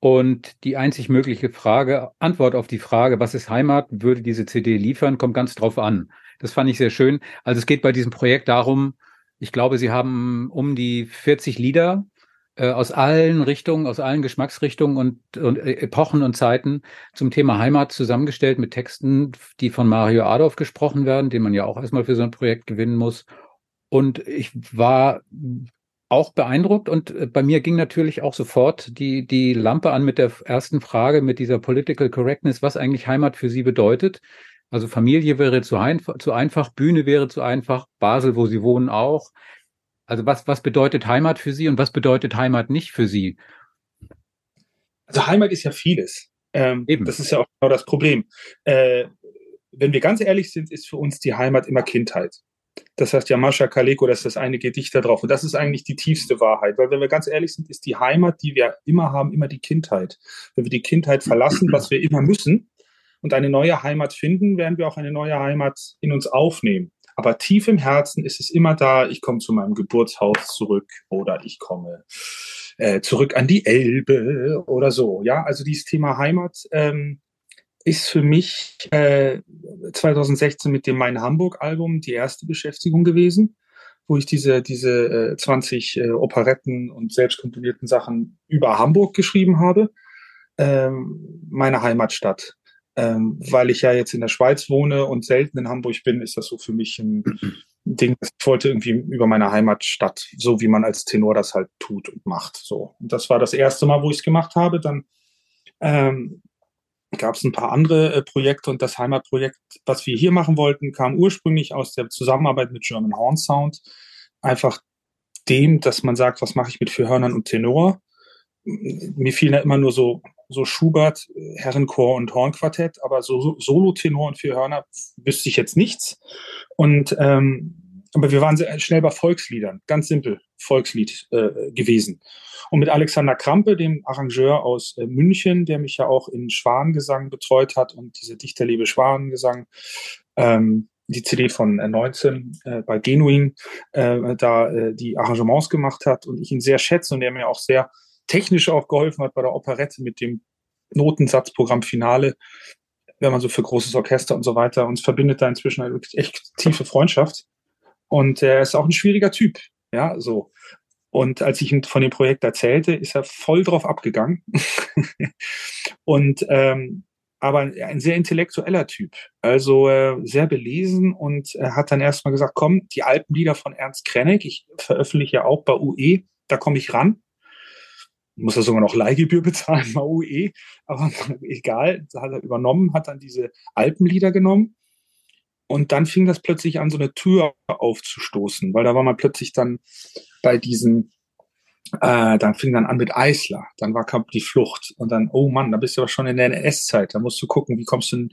und die einzig mögliche Frage, Antwort auf die Frage, was ist Heimat, würde diese CD liefern, kommt ganz drauf an. Das fand ich sehr schön. Also es geht bei diesem Projekt darum, ich glaube, Sie haben um die 40 Lieder äh, aus allen Richtungen, aus allen Geschmacksrichtungen und, und äh, Epochen und Zeiten zum Thema Heimat zusammengestellt mit Texten, die von Mario Adolf gesprochen werden, den man ja auch erstmal für so ein Projekt gewinnen muss. Und ich war auch beeindruckt und äh, bei mir ging natürlich auch sofort die, die Lampe an mit der ersten Frage, mit dieser Political Correctness, was eigentlich Heimat für Sie bedeutet. Also Familie wäre zu, ein, zu einfach, Bühne wäre zu einfach, Basel, wo Sie wohnen, auch. Also was, was bedeutet Heimat für Sie und was bedeutet Heimat nicht für Sie? Also Heimat ist ja vieles. Ähm, Eben. Das ist ja auch genau das Problem. Äh, wenn wir ganz ehrlich sind, ist für uns die Heimat immer Kindheit. Das heißt ja Mascha Kaleko, das ist das eine Gedicht da drauf. Und das ist eigentlich die tiefste Wahrheit. Weil wenn wir ganz ehrlich sind, ist die Heimat, die wir immer haben, immer die Kindheit. Wenn wir die Kindheit verlassen, was wir immer müssen, und eine neue Heimat finden, werden wir auch eine neue Heimat in uns aufnehmen. Aber tief im Herzen ist es immer da, ich komme zu meinem Geburtshaus zurück oder ich komme äh, zurück an die Elbe oder so. Ja, also dieses Thema Heimat ähm, ist für mich äh, 2016 mit dem Mein Hamburg-Album die erste Beschäftigung gewesen, wo ich diese, diese äh, 20 äh, Operetten und selbstkomponierten Sachen über Hamburg geschrieben habe. Ähm, meine Heimatstadt. Ähm, weil ich ja jetzt in der Schweiz wohne und selten in Hamburg bin, ist das so für mich ein Ding. Ich wollte irgendwie über meine Heimatstadt, so wie man als Tenor das halt tut und macht. So. Und das war das erste Mal, wo ich es gemacht habe. Dann ähm, gab es ein paar andere äh, Projekte und das Heimatprojekt, was wir hier machen wollten, kam ursprünglich aus der Zusammenarbeit mit German Horn Sound. Einfach dem, dass man sagt, was mache ich mit Vierhörnern und Tenor? Mir fielen da immer nur so so Schubert, Herrenchor und Hornquartett, aber so Solo-Tenor und vier Hörner wüsste ich jetzt nichts. Und ähm, aber wir waren sehr schnell bei Volksliedern, ganz simpel Volkslied äh, gewesen. Und mit Alexander Krampe, dem Arrangeur aus äh, München, der mich ja auch in Schwanengesang betreut hat und diese Dichterliebe Schwanengesang, ähm, die CD von äh, 19 äh, bei Genuin, äh, da äh, die Arrangements gemacht hat und ich ihn sehr schätze und der mir auch sehr technisch auch geholfen hat bei der Operette mit dem Notensatzprogramm Finale, wenn man so für großes Orchester und so weiter. Uns verbindet da inzwischen eine echt tiefe Freundschaft. Und er ist auch ein schwieriger Typ. Ja, so. Und als ich ihm von dem Projekt erzählte, ist er voll drauf abgegangen. und ähm, aber ein sehr intellektueller Typ, also äh, sehr belesen und er hat dann erstmal gesagt, komm, die Alpenlieder von Ernst Krenneck, ich veröffentliche ja auch bei UE, da komme ich ran muss er sogar noch Leihgebühr bezahlen bei UE, aber egal, hat er übernommen, hat dann diese Alpenlieder genommen. Und dann fing das plötzlich an, so eine Tür aufzustoßen, weil da war man plötzlich dann bei diesen, äh, dann fing dann an mit Eisler, dann war kam die Flucht. Und dann, oh Mann, da bist du aber schon in der NS-Zeit, da musst du gucken, wie kommst du denn,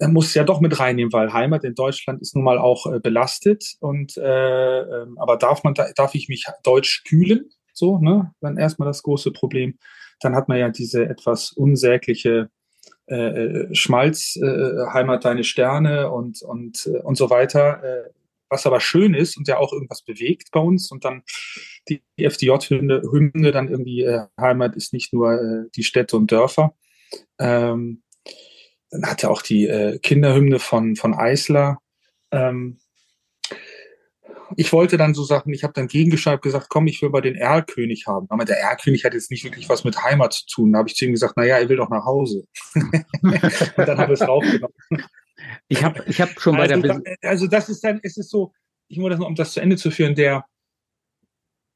da musst du ja doch mit reinnehmen, weil Heimat in Deutschland ist nun mal auch äh, belastet. Und äh, äh, aber darf man, darf ich mich deutsch kühlen? So, ne? Dann erstmal das große Problem. Dann hat man ja diese etwas unsägliche äh, äh Schmalz, äh, Heimat deine Sterne und, und, äh, und so weiter. Äh, was aber schön ist und ja auch irgendwas bewegt bei uns. Und dann die FDJ-Hymne Hymne dann irgendwie, äh, Heimat ist nicht nur äh, die Städte und Dörfer. Ähm, dann hat er auch die äh, Kinderhymne von, von Eisler. Ähm, ich wollte dann so Sachen, ich habe dann gegengeschrieben, gesagt, komm, ich will mal den Erlkönig haben. Aber der Erlkönig hat jetzt nicht wirklich was mit Heimat zu tun. Da habe ich zu ihm gesagt, naja, er will doch nach Hause. und dann habe ich es raufgenommen. Ich habe ich hab schon also, bei der... Also das ist dann, es ist so, ich muss das nur, um das zu Ende zu führen, der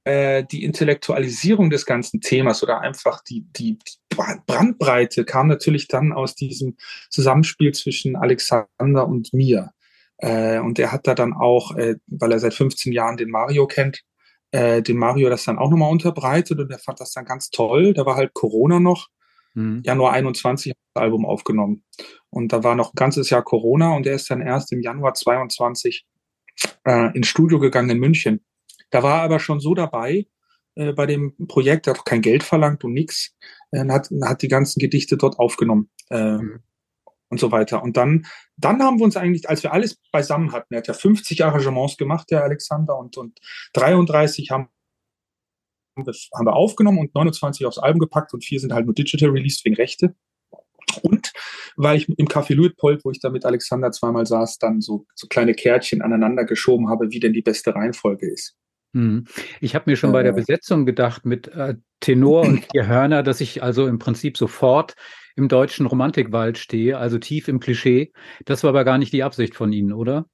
äh, die Intellektualisierung des ganzen Themas oder einfach die, die, die Brandbreite kam natürlich dann aus diesem Zusammenspiel zwischen Alexander und mir. Äh, und er hat da dann auch, äh, weil er seit 15 Jahren den Mario kennt, äh, den Mario das dann auch nochmal unterbreitet und er fand das dann ganz toll. Da war halt Corona noch. Mhm. Januar 21 das Album aufgenommen. Und da war noch ein ganzes Jahr Corona und er ist dann erst im Januar 22 äh, ins Studio gegangen in München. Da war er aber schon so dabei äh, bei dem Projekt, er hat auch kein Geld verlangt und nix, äh, hat, hat die ganzen Gedichte dort aufgenommen. Äh, mhm und so weiter. Und dann, dann haben wir uns eigentlich, als wir alles beisammen hatten, er hat ja 50 Arrangements gemacht, der Alexander, und, und 33 haben wir, haben wir aufgenommen und 29 aufs Album gepackt und vier sind halt nur digital released wegen Rechte. Und weil ich im Café Luitpold, wo ich da mit Alexander zweimal saß, dann so, so kleine Kärtchen aneinander geschoben habe, wie denn die beste Reihenfolge ist. Hm. Ich habe mir schon bei der Besetzung gedacht mit äh, Tenor und vier Hörner, dass ich also im Prinzip sofort im deutschen Romantikwald stehe, also tief im Klischee. Das war aber gar nicht die Absicht von Ihnen, oder?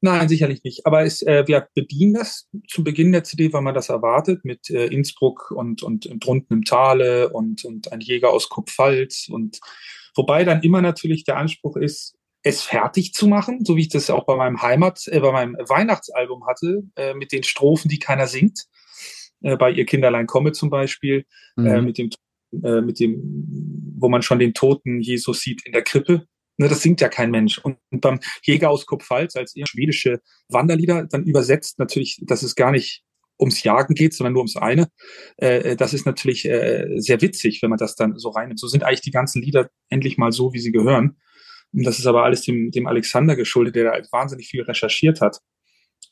Nein, sicherlich nicht. Aber es, äh, wir bedienen das zu Beginn der CD, weil man das erwartet, mit äh, Innsbruck und, und, und drunten im Tale und, und ein Jäger aus Kupfalz. Und wobei dann immer natürlich der Anspruch ist, es fertig zu machen, so wie ich das auch bei meinem Heimat, äh, bei meinem Weihnachtsalbum hatte, äh, mit den Strophen, die keiner singt. Äh, bei Ihr Kinderlein komme zum Beispiel, äh, mhm. mit dem, äh, mit dem, wo man schon den toten Jesus sieht in der Krippe. Ne, das singt ja kein Mensch. Und, und beim Jäger aus Kupfalz als eher schwedische Wanderlieder dann übersetzt natürlich, dass es gar nicht ums Jagen geht, sondern nur ums eine. Äh, äh, das ist natürlich äh, sehr witzig, wenn man das dann so reinnimmt. So sind eigentlich die ganzen Lieder endlich mal so, wie sie gehören. Und das ist aber alles dem, dem Alexander geschuldet, der da wahnsinnig viel recherchiert hat,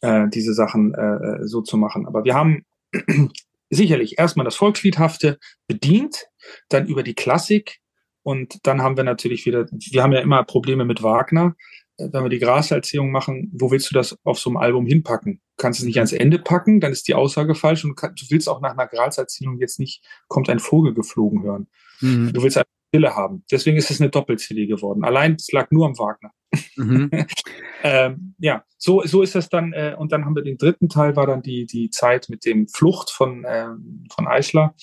äh, diese Sachen äh, äh so zu machen. Aber wir haben sicherlich erstmal das Volksliedhafte bedient, dann über die Klassik und dann haben wir natürlich wieder, wir haben ja immer Probleme mit Wagner. Äh, wenn wir die Graserzählung machen, wo willst du das auf so einem Album hinpacken? Du kannst es nicht ans Ende packen, dann ist die Aussage falsch und du willst auch nach einer Graserzählung jetzt nicht, kommt ein Vogel geflogen hören. Mhm. Du willst eine Stille haben. Deswegen ist es eine Doppel-CD geworden. Allein, es lag nur am Wagner. Mhm. ähm, ja, so, so ist das dann. Äh, und dann haben wir den dritten Teil, war dann die, die Zeit mit dem Flucht von, äh, von Eichler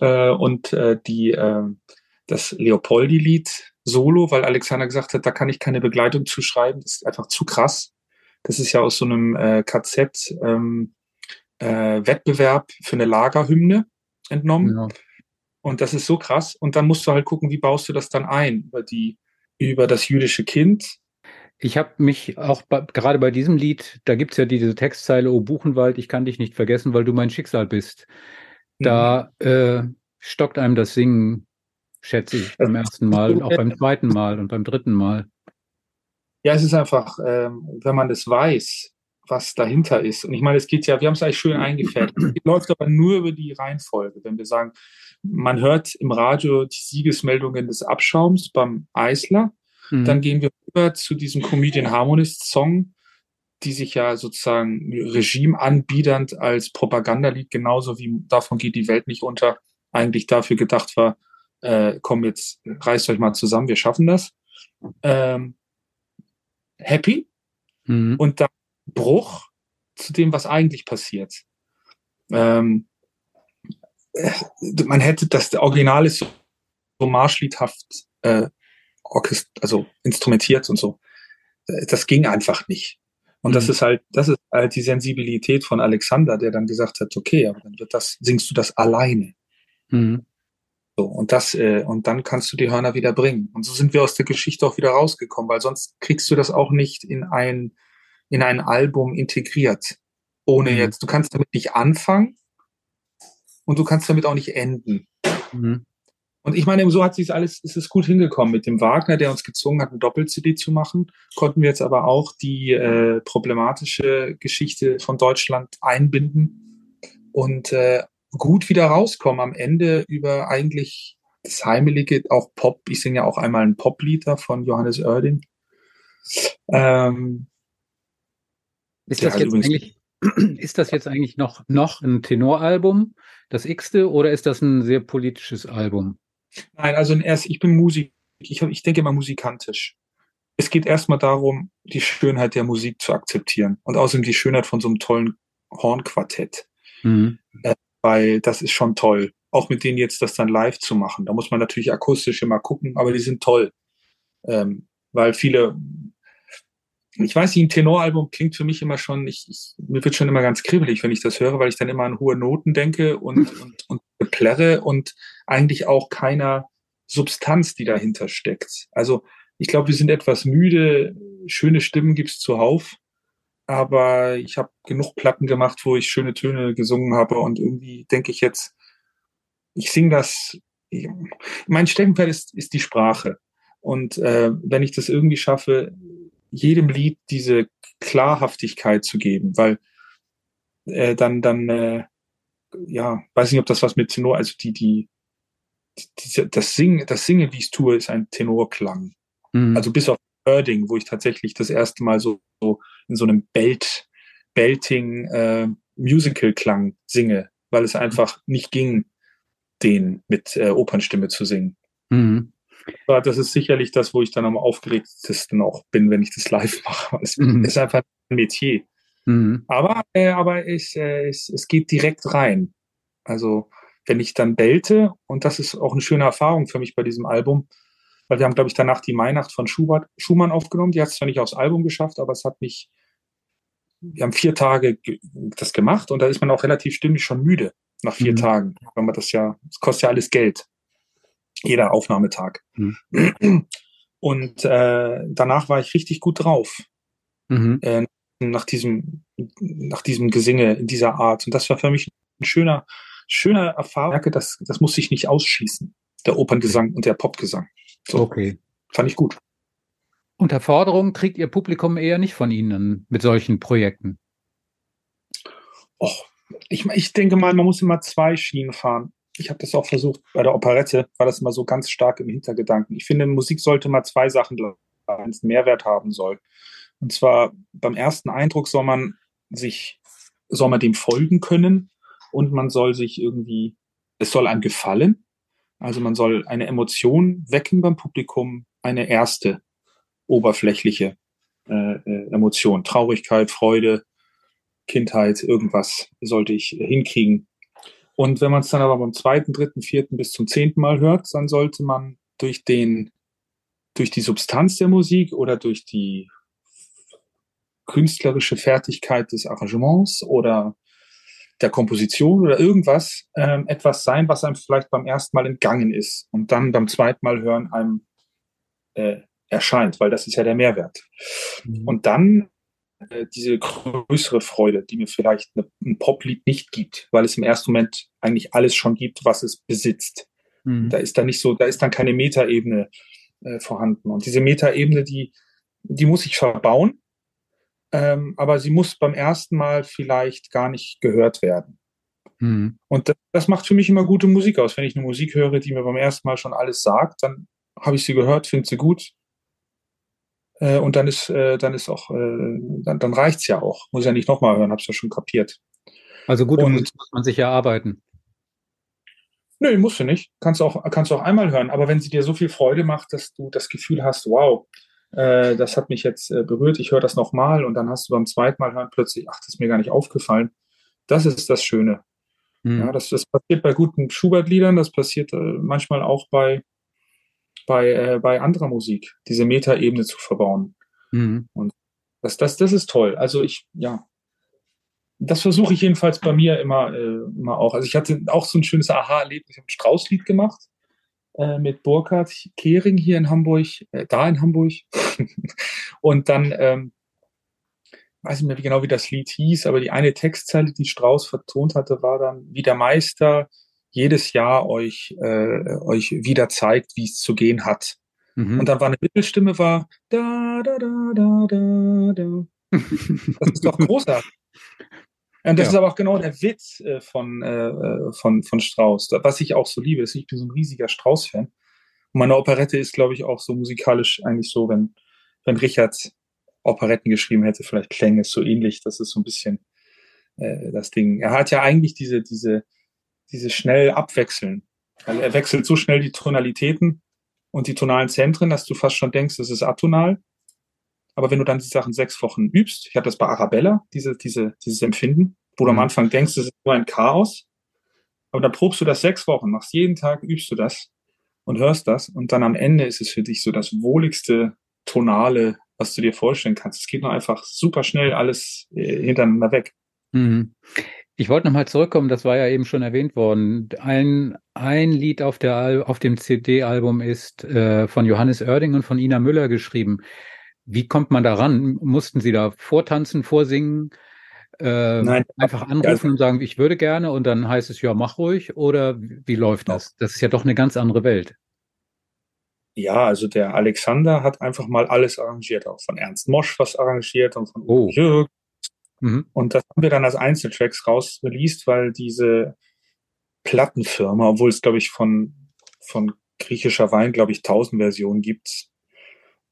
äh, und äh, die, äh, das Leopoldi-Lied solo, weil Alexander gesagt hat, da kann ich keine Begleitung zu schreiben. Das ist einfach zu krass. Das ist ja aus so einem äh, KZ ähm, äh, für eine Lagerhymne entnommen. Ja. Und das ist so krass. Und dann musst du halt gucken, wie baust du das dann ein über die, über das jüdische Kind. Ich habe mich auch bei, gerade bei diesem Lied, da gibt's ja diese Textzeile, O Buchenwald, ich kann dich nicht vergessen, weil du mein Schicksal bist. Da mhm. äh, stockt einem das Singen schätze ich, beim ersten Mal und auch beim zweiten Mal und beim dritten Mal. Ja, es ist einfach, ähm, wenn man das weiß, was dahinter ist. Und ich meine, es geht ja, wir haben es eigentlich schön eingefärbt. Es läuft aber nur über die Reihenfolge. Wenn wir sagen, man hört im Radio die Siegesmeldungen des Abschaums beim Eisler, mhm. dann gehen wir über zu diesem Comedian Harmonist Song, die sich ja sozusagen regimeanbiedernd als Propagandalied genauso wie davon geht die Welt nicht unter, eigentlich dafür gedacht war, äh, komm, jetzt reißt euch mal zusammen, wir schaffen das. Ähm, happy mhm. und dann Bruch zu dem, was eigentlich passiert. Ähm, äh, man hätte das Original ist so, so marschliedhaft äh, orchest also instrumentiert und so. Äh, das ging einfach nicht. Und mhm. das ist halt, das ist halt die Sensibilität von Alexander, der dann gesagt hat, okay, aber dann wird das, singst du das alleine. Mhm. So, und das, äh, und dann kannst du die Hörner wieder bringen. Und so sind wir aus der Geschichte auch wieder rausgekommen, weil sonst kriegst du das auch nicht in ein, in ein Album integriert. Ohne mhm. jetzt, du kannst damit nicht anfangen und du kannst damit auch nicht enden. Mhm. Und ich meine, so hat sich alles, es ist gut hingekommen mit dem Wagner, der uns gezwungen hat, eine Doppel-CD zu machen. Konnten wir jetzt aber auch die äh, problematische Geschichte von Deutschland einbinden und äh, gut wieder rauskommen am Ende über eigentlich das Heimelige, auch Pop. Ich singe ja auch einmal ein Poplied von Johannes Oerding. Ähm, ist, das jetzt eigentlich, ist das jetzt eigentlich noch, noch ein Tenoralbum, das x-te, oder ist das ein sehr politisches Album? Nein, also erst, ich bin Musik, ich, ich denke immer musikantisch. Es geht erstmal darum, die Schönheit der Musik zu akzeptieren und außerdem die Schönheit von so einem tollen Hornquartett. Mhm. Äh, weil das ist schon toll. Auch mit denen jetzt das dann live zu machen. Da muss man natürlich akustisch immer gucken, aber die sind toll. Ähm, weil viele, ich weiß nicht, ein Tenoralbum klingt für mich immer schon, ich, ich, mir wird schon immer ganz kribbelig, wenn ich das höre, weil ich dann immer an hohe Noten denke und, und, und plärre und eigentlich auch keiner Substanz, die dahinter steckt. Also ich glaube, wir sind etwas müde, schöne Stimmen gibt's zuhauf, aber ich habe genug Platten gemacht, wo ich schöne Töne gesungen habe und irgendwie denke ich jetzt, ich singe das. Mein Steckenpferd ist, ist die Sprache. Und äh, wenn ich das irgendwie schaffe, jedem Lied diese Klarhaftigkeit zu geben, weil äh, dann, dann, äh, ja, weiß nicht, ob das was mit Tenor, also die, die, die das Singen, das Singen, wie ich es tue, ist ein Tenorklang. Mhm. Also bis auf Erding, wo ich tatsächlich das erste Mal so, so in so einem Belt, Belting, äh, Musical-Klang singe, weil es einfach nicht ging, den mit äh, Opernstimme zu singen. Mhm. Das ist sicherlich das, wo ich dann am aufgeregtesten auch bin, wenn ich das live mache. Es mhm. ist einfach ein Metier. Mhm. Aber, äh, aber es, äh, es, es geht direkt rein. Also wenn ich dann belte, und das ist auch eine schöne Erfahrung für mich bei diesem Album, weil wir haben, glaube ich, danach die Mainacht von Schubert, Schumann aufgenommen. Die hat es zwar nicht aufs Album geschafft, aber es hat mich, wir haben vier Tage das gemacht und da ist man auch relativ stimmig schon müde nach vier mhm. Tagen, weil man das ja, es kostet ja alles Geld. Jeder Aufnahmetag. Mhm. Und äh, danach war ich richtig gut drauf. Mhm. Äh, nach diesem, nach diesem Gesinge in dieser Art. Und das war für mich ein schöner, schöner Erfahrung. Das, das musste ich nicht ausschließen. Der Operngesang und der Popgesang. So. Okay. Fand ich gut. Unter Forderung kriegt Ihr Publikum eher nicht von Ihnen mit solchen Projekten? Och, ich, ich denke mal, man muss immer zwei Schienen fahren. Ich habe das auch versucht, bei der Operette war das immer so ganz stark im Hintergedanken. Ich finde, Musik sollte mal zwei Sachen, einen Mehrwert haben soll. Und zwar beim ersten Eindruck soll man sich, soll man dem folgen können und man soll sich irgendwie, es soll einem gefallen. Also man soll eine Emotion wecken beim Publikum, eine erste oberflächliche äh, äh Emotion, Traurigkeit, Freude, Kindheit, irgendwas sollte ich hinkriegen. Und wenn man es dann aber beim zweiten, dritten, vierten bis zum zehnten Mal hört, dann sollte man durch den, durch die Substanz der Musik oder durch die künstlerische Fertigkeit des Arrangements oder der Komposition oder irgendwas ähm, etwas sein, was einem vielleicht beim ersten Mal entgangen ist und dann beim zweiten Mal hören einem äh, erscheint, weil das ist ja der Mehrwert. Mhm. Und dann äh, diese größere Freude, die mir vielleicht eine, ein Poplied nicht gibt, weil es im ersten Moment eigentlich alles schon gibt, was es besitzt. Mhm. Da ist dann nicht so, da ist dann keine Metaebene äh, vorhanden. Und diese Metaebene, die, die muss ich verbauen, ähm, aber sie muss beim ersten Mal vielleicht gar nicht gehört werden. Mhm. Und das, das macht für mich immer gute Musik aus. Wenn ich eine Musik höre, die mir beim ersten Mal schon alles sagt, dann habe ich sie gehört, finde sie gut, äh, und dann ist, äh, dann ist auch, äh, dann, dann reicht's ja auch. Muss ja nicht nochmal hören, hab's ja schon kapiert. Also gut, muss man sich erarbeiten. Nö, musst du nicht. Kannst auch, kannst auch einmal hören. Aber wenn sie dir so viel Freude macht, dass du das Gefühl hast, wow, äh, das hat mich jetzt äh, berührt, ich höre das nochmal und dann hast du beim zweiten Mal hören plötzlich, ach, das ist mir gar nicht aufgefallen. Das ist das Schöne. Mhm. Ja, das, das passiert bei guten Schubert-Liedern, das passiert äh, manchmal auch bei, bei, äh, bei anderer Musik, diese Metaebene zu verbauen. Mhm. Und das, das, das ist toll. Also ich, ja, das versuche ich jedenfalls bei mir immer, äh, immer auch. Also ich hatte auch so ein schönes Aha-Erlebnis, ich habe ein Straußlied gemacht äh, mit Burkhard Kehring hier in Hamburg, äh, da in Hamburg. und dann, ähm, weiß nicht mehr genau, wie das Lied hieß, aber die eine Textzeile, die Strauß vertont hatte, war dann, wie der Meister jedes Jahr euch, äh, euch wieder zeigt, wie es zu gehen hat. Mhm. Und dann war eine Mittelstimme, war da, da, da, da, da, da. Das ist doch großartig. Und das ja. ist aber auch genau der Witz äh, von, äh, von, von Strauss, was ich auch so liebe. Ich bin so ein riesiger Strauss-Fan. Und meine Operette ist, glaube ich, auch so musikalisch eigentlich so, wenn, wenn Richard Operetten geschrieben hätte, vielleicht klänge es so ähnlich. Das ist so ein bisschen äh, das Ding. Er hat ja eigentlich diese, diese, dieses schnell abwechseln. Also er wechselt so schnell die Tonalitäten und die tonalen Zentren, dass du fast schon denkst, das ist atonal. Aber wenn du dann die Sachen sechs Wochen übst, ich hatte das bei Arabella, diese, diese, dieses Empfinden, wo du am mhm. Anfang denkst, das ist nur ein Chaos. Aber dann probst du das sechs Wochen, machst jeden Tag, übst du das und hörst das. Und dann am Ende ist es für dich so das wohligste Tonale, was du dir vorstellen kannst. Es geht nur einfach super schnell alles äh, hintereinander weg. Mhm. Ich wollte nochmal zurückkommen, das war ja eben schon erwähnt worden. Ein, ein Lied auf, der, auf dem CD-Album ist äh, von Johannes Oerding und von Ina Müller geschrieben. Wie kommt man da ran? Mussten Sie da vortanzen, vorsingen? Äh, Nein. Einfach anrufen also, und sagen, ich würde gerne und dann heißt es, ja, mach ruhig oder wie läuft das? Das ist ja doch eine ganz andere Welt. Ja, also der Alexander hat einfach mal alles arrangiert, auch von Ernst Mosch was arrangiert und von oh. Jürg Mhm. Und das haben wir dann als Einzeltracks rausreleased, weil diese Plattenfirma, obwohl es, glaube ich, von, von griechischer Wein, glaube ich, tausend Versionen gibt,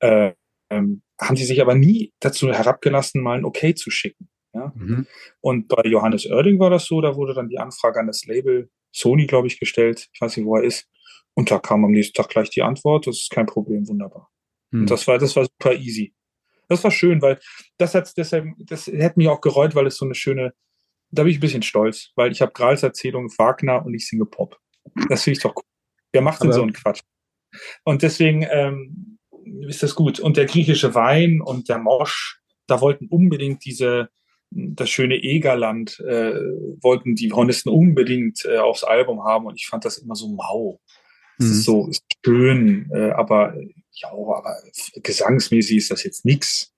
äh, ähm, haben sie sich aber nie dazu herabgelassen, mal ein Okay zu schicken. Ja? Mhm. Und bei Johannes Oerding war das so, da wurde dann die Anfrage an das Label Sony, glaube ich, gestellt. Ich weiß nicht, wo er ist. Und da kam am nächsten Tag gleich die Antwort. Das ist kein Problem, wunderbar. Mhm. Und das war, das war super easy. Das war schön, weil das hat deshalb, das hätte mich auch gereut, weil es so eine schöne, da bin ich ein bisschen stolz, weil ich habe Grals Erzählung Wagner und ich singe Pop. Das finde ich doch cool. Wer macht denn so einen Quatsch? Und deswegen ähm, ist das gut. Und der griechische Wein und der Mosch, da wollten unbedingt diese, das schöne Egerland, äh, wollten die Hornisten unbedingt äh, aufs Album haben und ich fand das immer so mau. Es mhm. ist so ist schön, äh, aber ja, aber gesangsmäßig ist das jetzt nichts.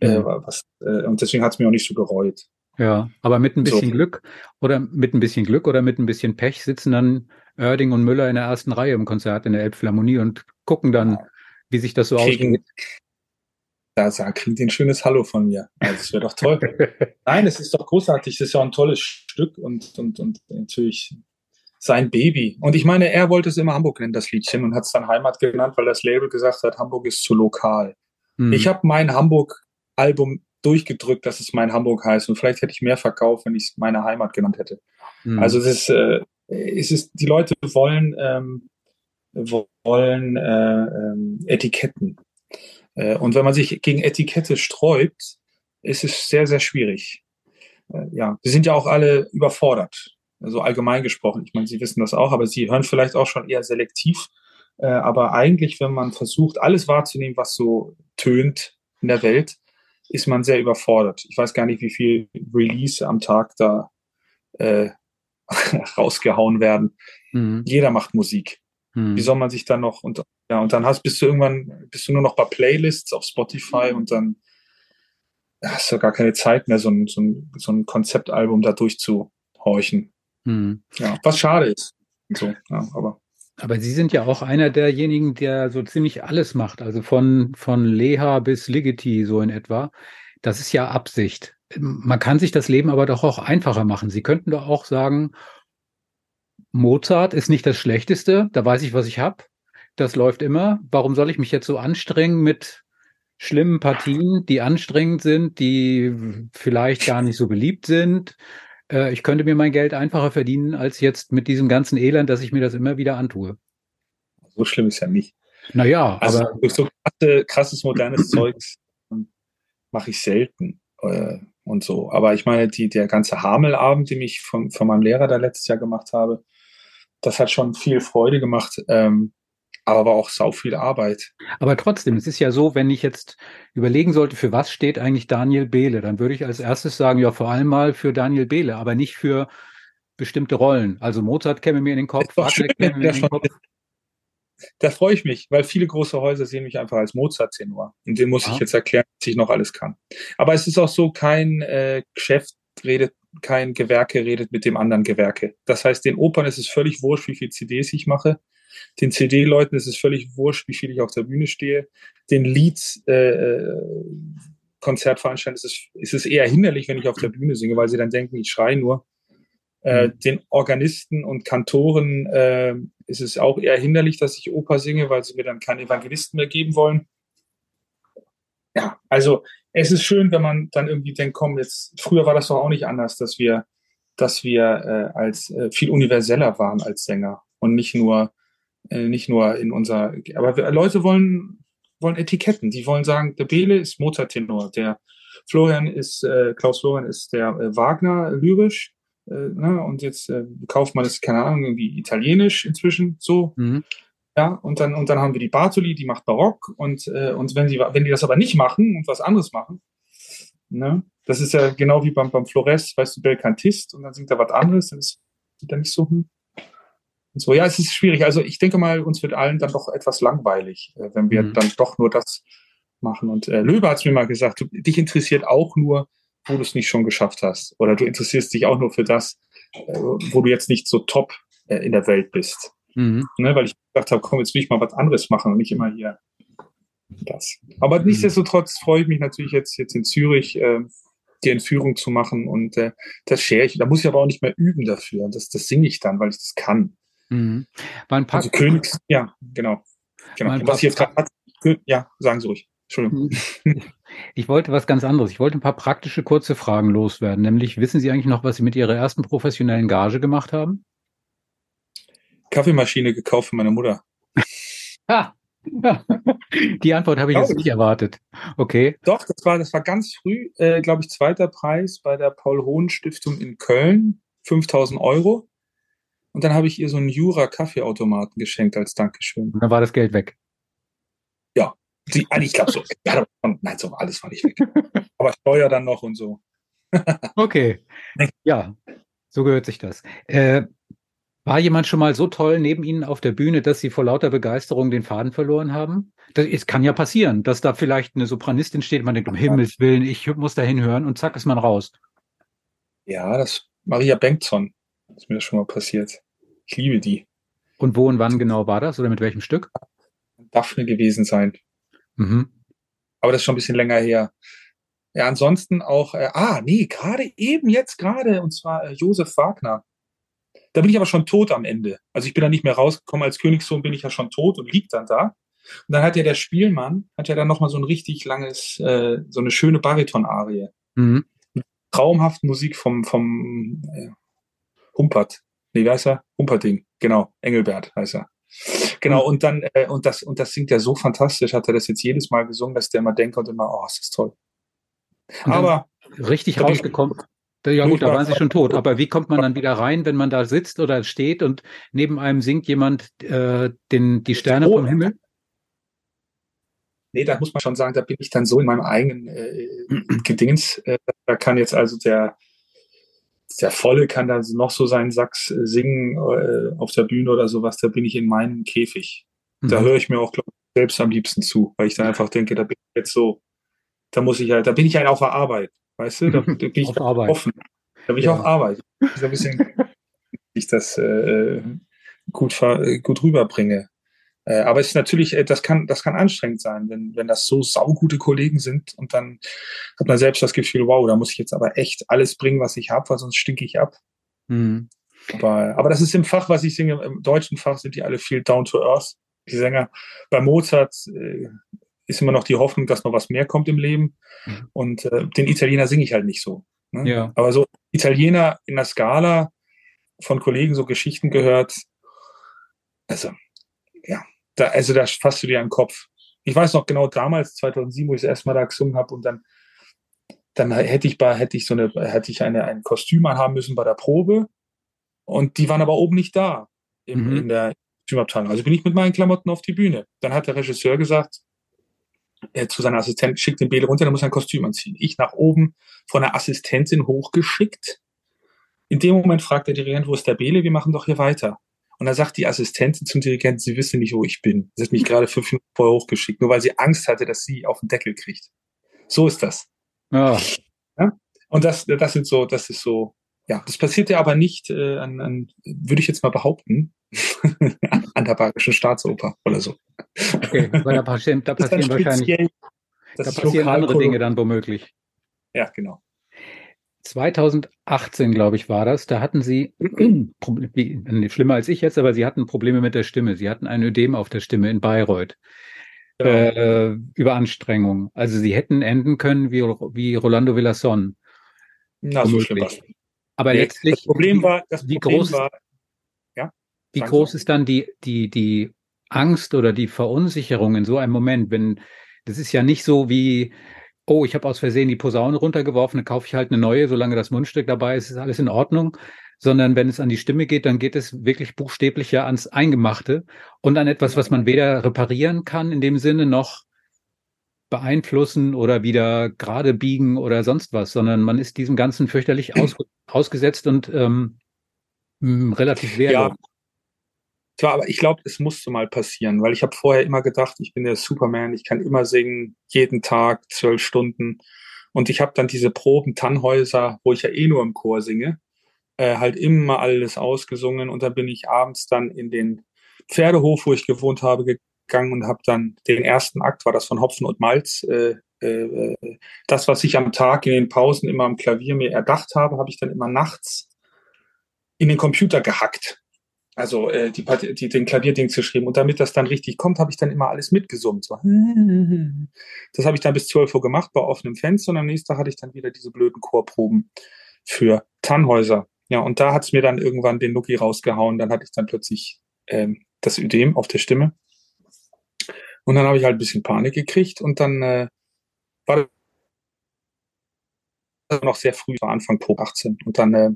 Äh, mhm. was, äh, und deswegen hat es mir auch nicht so gereut. Ja, aber mit ein bisschen so. Glück oder mit ein bisschen Glück oder mit ein bisschen Pech sitzen dann Oerding und Müller in der ersten Reihe im Konzert in der Elbphilharmonie und gucken dann, ja. wie sich das so kriegen, ausgeht. Da sagt, kriegt ein schönes Hallo von mir. Also, das wäre doch toll. Nein, es ist doch großartig. Es ist ja ein tolles Stück und, und, und natürlich sein Baby. Und ich meine, er wollte es immer Hamburg nennen, das Liedchen, und hat es dann Heimat genannt, weil das Label gesagt hat, Hamburg ist zu lokal. Mhm. Ich habe mein Hamburg-Album durchgedrückt, dass es mein Hamburg heißt. Und vielleicht hätte ich mehr verkauft, wenn ich es meine Heimat genannt hätte. Mhm. Also es ist, äh, es ist, die Leute wollen, ähm, wollen äh, ähm, Etiketten. Äh, und wenn man sich gegen Etikette sträubt, ist es sehr, sehr schwierig. Äh, ja, wir sind ja auch alle überfordert. Also allgemein gesprochen. Ich meine, Sie wissen das auch, aber Sie hören vielleicht auch schon eher selektiv. Äh, aber eigentlich, wenn man versucht, alles wahrzunehmen, was so tönt in der Welt, ist man sehr überfordert. Ich weiß gar nicht, wie viel Release am Tag da äh, rausgehauen werden. Mhm. Jeder macht Musik. Mhm. Wie soll man sich dann noch und ja und dann hast bist du irgendwann bist du nur noch bei Playlists auf Spotify und dann hast du gar keine Zeit mehr, so ein, so ein, so ein Konzeptalbum da durchzuhorchen. Mhm. Ja, was schade ist. So, ja, aber aber Sie sind ja auch einer derjenigen, der so ziemlich alles macht, also von, von Leha bis Ligeti so in etwa. Das ist ja Absicht. Man kann sich das Leben aber doch auch einfacher machen. Sie könnten doch auch sagen, Mozart ist nicht das Schlechteste, da weiß ich, was ich habe. Das läuft immer. Warum soll ich mich jetzt so anstrengen mit schlimmen Partien, die anstrengend sind, die vielleicht gar nicht so beliebt sind? Äh, ich könnte mir mein Geld einfacher verdienen, als jetzt mit diesem ganzen Elend, dass ich mir das immer wieder antue. So schlimm ist ja nicht. Naja, also aber. so krasse, krasses modernes Zeugs mache ich selten äh, und so. Aber ich meine, die, der ganze Hamelabend, den ich von, von meinem Lehrer da letztes Jahr gemacht habe, das hat schon viel Freude gemacht. Ähm, aber auch sau viel Arbeit. Aber trotzdem, es ist ja so, wenn ich jetzt überlegen sollte, für was steht eigentlich Daniel Behle, dann würde ich als erstes sagen, ja, vor allem mal für Daniel Behle, aber nicht für bestimmte Rollen. Also Mozart käme mir in den Kopf, Wagner käme mir in den Kopf. Da freue ich mich, weil viele große Häuser sehen mich einfach als Mozart-Tenor. Und dem muss ja. ich jetzt erklären, dass ich noch alles kann. Aber es ist auch so, kein äh, Geschäft redet, kein Gewerke redet mit dem anderen Gewerke. Das heißt, den Opern ist es völlig wurscht, wie viele CDs ich mache. Den CD-Leuten ist es völlig wurscht, wie viel ich auf der Bühne stehe. Den Leads, äh, äh Konzertveranstaltern ist es, ist es eher hinderlich, wenn ich auf der Bühne singe, weil sie dann denken, ich schreie nur. Äh, mhm. den Organisten und Kantoren äh, ist es auch eher hinderlich, dass ich Oper singe, weil sie mir dann keine Evangelisten mehr geben wollen. Ja, also es ist schön, wenn man dann irgendwie denkt, komm, jetzt früher war das doch auch nicht anders, dass wir, dass wir äh, als äh, viel universeller waren als Sänger und nicht nur äh, nicht nur in unser, aber wir, Leute wollen, wollen Etiketten. Die wollen sagen, der Bele ist Mozart-Tenor, der Florian ist, äh, Klaus Florian ist der äh, Wagner lyrisch, äh, ne? und jetzt äh, kauft man das, keine Ahnung, irgendwie italienisch inzwischen so. Mhm. Ja, und dann, und dann haben wir die Bartoli, die macht Barock, und, äh, und wenn, die, wenn die das aber nicht machen und was anderes machen, ne? das ist ja genau wie beim, beim Flores, weißt du, Belcantist, und dann singt er was anderes, dann ist dann nicht so, hm. Und so, ja, es ist schwierig. Also ich denke mal, uns wird allen dann doch etwas langweilig, äh, wenn wir mhm. dann doch nur das machen. Und äh, Löwe hat es mir mal gesagt, du, dich interessiert auch nur, wo du es nicht schon geschafft hast. Oder du interessierst dich auch nur für das, äh, wo du jetzt nicht so top äh, in der Welt bist. Mhm. Ne, weil ich gedacht habe, komm, jetzt will ich mal was anderes machen und nicht immer hier das. Aber mhm. nichtsdestotrotz freue ich mich natürlich jetzt, jetzt in Zürich äh, die Entführung zu machen und äh, das share ich. Da muss ich aber auch nicht mehr üben dafür. Das, das singe ich dann, weil ich das kann. Mhm. Mal ein paar also Königs, ja, genau. genau. Was ich jetzt gerade ja, sagen Sie ruhig. Entschuldigung. Ich wollte was ganz anderes. Ich wollte ein paar praktische, kurze Fragen loswerden. Nämlich, wissen Sie eigentlich noch, was Sie mit Ihrer ersten professionellen Gage gemacht haben? Kaffeemaschine gekauft für meine Mutter. Ha! Die Antwort habe ich jetzt nicht erwartet. Okay. Doch, das war, das war ganz früh, äh, glaube ich, zweiter Preis bei der Paul-Hohn-Stiftung in Köln. 5000 Euro. Und dann habe ich ihr so einen Jura-Kaffeeautomaten geschenkt als Dankeschön. Und dann war das Geld weg. Ja, die, also ich glaube so. Nein, so alles war nicht weg. Aber Steuer dann noch und so. okay. Ja, so gehört sich das. Äh, war jemand schon mal so toll neben Ihnen auf der Bühne, dass Sie vor lauter Begeisterung den Faden verloren haben? Das, es kann ja passieren, dass da vielleicht eine Sopranistin steht, man denkt, um Himmels Willen, ich muss da hinhören und zack ist man raus. Ja, das Maria Bengtson ist mir das schon mal passiert. Ich liebe die. Und wo und wann genau war das oder mit welchem Stück? Daphne gewesen sein. Mhm. Aber das ist schon ein bisschen länger her. Ja, ansonsten auch, äh, ah, nee, gerade eben jetzt gerade, und zwar äh, Josef Wagner. Da bin ich aber schon tot am Ende. Also ich bin da nicht mehr rausgekommen. Als Königssohn bin ich ja schon tot und liegt dann da. Und dann hat ja der Spielmann, hat ja dann nochmal so ein richtig langes, äh, so eine schöne Bariton-Arie. Mhm. Traumhafte Musik vom, vom äh, Humpert. Nee, wie heißt er? Humperding. Genau. Engelbert heißt er. Genau, und dann, äh, und das, und das singt er so fantastisch, hat er das jetzt jedes Mal gesungen, dass der immer denkt und immer, oh, ist das toll. Aber richtig rausgekommen. Ja gut, da waren sie schon tot. Aber wie kommt man dann wieder rein, wenn man da sitzt oder steht und neben einem singt jemand äh, den, die Sterne oh. vom Himmel? Nee, da muss man schon sagen, da bin ich dann so in meinem eigenen äh, Gedings. Äh, da kann jetzt also der, der Volle kann da noch so seinen Sachs äh, singen äh, auf der Bühne oder sowas, da bin ich in meinem Käfig. Mhm. Da höre ich mir auch, glaube ich, selbst am liebsten zu, weil ich dann einfach denke, da bin ich jetzt so, da muss ich halt, da bin ich halt auf der Arbeit, weißt du, da, da bin ich auf Arbeit. offen. Da bin ich ja. auf Arbeit. Ich ein bisschen, ich das äh, gut, gut rüberbringe. Äh, aber es ist natürlich, äh, das kann, das kann anstrengend sein, wenn, wenn das so saugute Kollegen sind und dann hat man selbst das Gefühl, wow, da muss ich jetzt aber echt alles bringen, was ich habe, weil sonst stinke ich ab. Mhm. Aber, aber das ist im Fach, was ich singe, im deutschen Fach sind die alle viel down to earth, die Sänger. Bei Mozart äh, ist immer noch die Hoffnung, dass noch was mehr kommt im Leben. Mhm. Und äh, den Italiener singe ich halt nicht so. Ne? Ja. Aber so Italiener in der Skala von Kollegen so Geschichten gehört, also ja, da, also da fasst du dir einen Kopf. Ich weiß noch genau damals, 2007, wo ich das erste Mal da gesungen habe und dann, dann hätte ich bei, hätte ich so eine, hätte ich eine, ein Kostüm anhaben müssen bei der Probe und die waren aber oben nicht da im, mhm. in der Kostümabteilung. Also bin ich mit meinen Klamotten auf die Bühne. Dann hat der Regisseur gesagt, er zu seiner Assistentin, schickt den Bele runter, der muss ein Kostüm anziehen. Ich nach oben von der Assistentin hochgeschickt. In dem Moment fragt der Dirigent, wo ist der Bele? Wir machen doch hier weiter. Und da sagt die Assistentin zum Dirigenten, sie wisse nicht, wo ich bin. Sie hat mich gerade fünf Minuten vorher hochgeschickt, nur weil sie Angst hatte, dass sie auf den Deckel kriegt. So ist das. Ja. ja? Und das, das sind so, das ist so, ja, das passiert ja aber nicht äh, an, an, würde ich jetzt mal behaupten, an der Bayerischen Staatsoper oder so. Okay, weil da passieren, da passieren wahrscheinlich da passieren andere Dinge dann womöglich. Ja, genau. 2018, glaube ich, war das. Da hatten Sie, schlimmer als ich jetzt, aber Sie hatten Probleme mit der Stimme. Sie hatten ein Ödem auf der Stimme in Bayreuth. Genau. Äh, Überanstrengung. Also Sie hätten enden können wie, wie Rolando Villason. Na, so schlimm was. Aber nee, letztlich. Das Problem war, das wie Problem groß, war, ja. Wie groß ist dann die, die, die Angst oder die Verunsicherung in so einem Moment, wenn, das ist ja nicht so wie, oh, ich habe aus Versehen die Posaune runtergeworfen, dann kaufe ich halt eine neue, solange das Mundstück dabei ist, ist alles in Ordnung. Sondern wenn es an die Stimme geht, dann geht es wirklich buchstäblich ja ans Eingemachte und an etwas, was man weder reparieren kann in dem Sinne noch beeinflussen oder wieder gerade biegen oder sonst was, sondern man ist diesem Ganzen fürchterlich aus, ausgesetzt und ähm, relativ wehrlos. Ja, zwar, aber ich glaube, es musste mal passieren, weil ich habe vorher immer gedacht, ich bin der Superman, ich kann immer singen, jeden Tag, zwölf Stunden. Und ich habe dann diese Proben Tannhäuser, wo ich ja eh nur im Chor singe, äh, halt immer alles ausgesungen. Und dann bin ich abends dann in den Pferdehof, wo ich gewohnt habe, gegangen und habe dann den ersten Akt, war das von Hopfen und Malz, äh, äh, das, was ich am Tag in den Pausen immer am Klavier mir erdacht habe, habe ich dann immer nachts in den Computer gehackt also äh, die, die, den Klavierdings geschrieben. Und damit das dann richtig kommt, habe ich dann immer alles mitgesummt. So. Das habe ich dann bis 12 Uhr gemacht bei offenem Fenster und am nächsten Tag hatte ich dann wieder diese blöden Chorproben für Tannhäuser. Ja, und da hat es mir dann irgendwann den Nuki rausgehauen. Dann hatte ich dann plötzlich ähm, das Ödem auf der Stimme. Und dann habe ich halt ein bisschen Panik gekriegt und dann äh, war das noch sehr früh, war Anfang Pro 18. Und dann äh,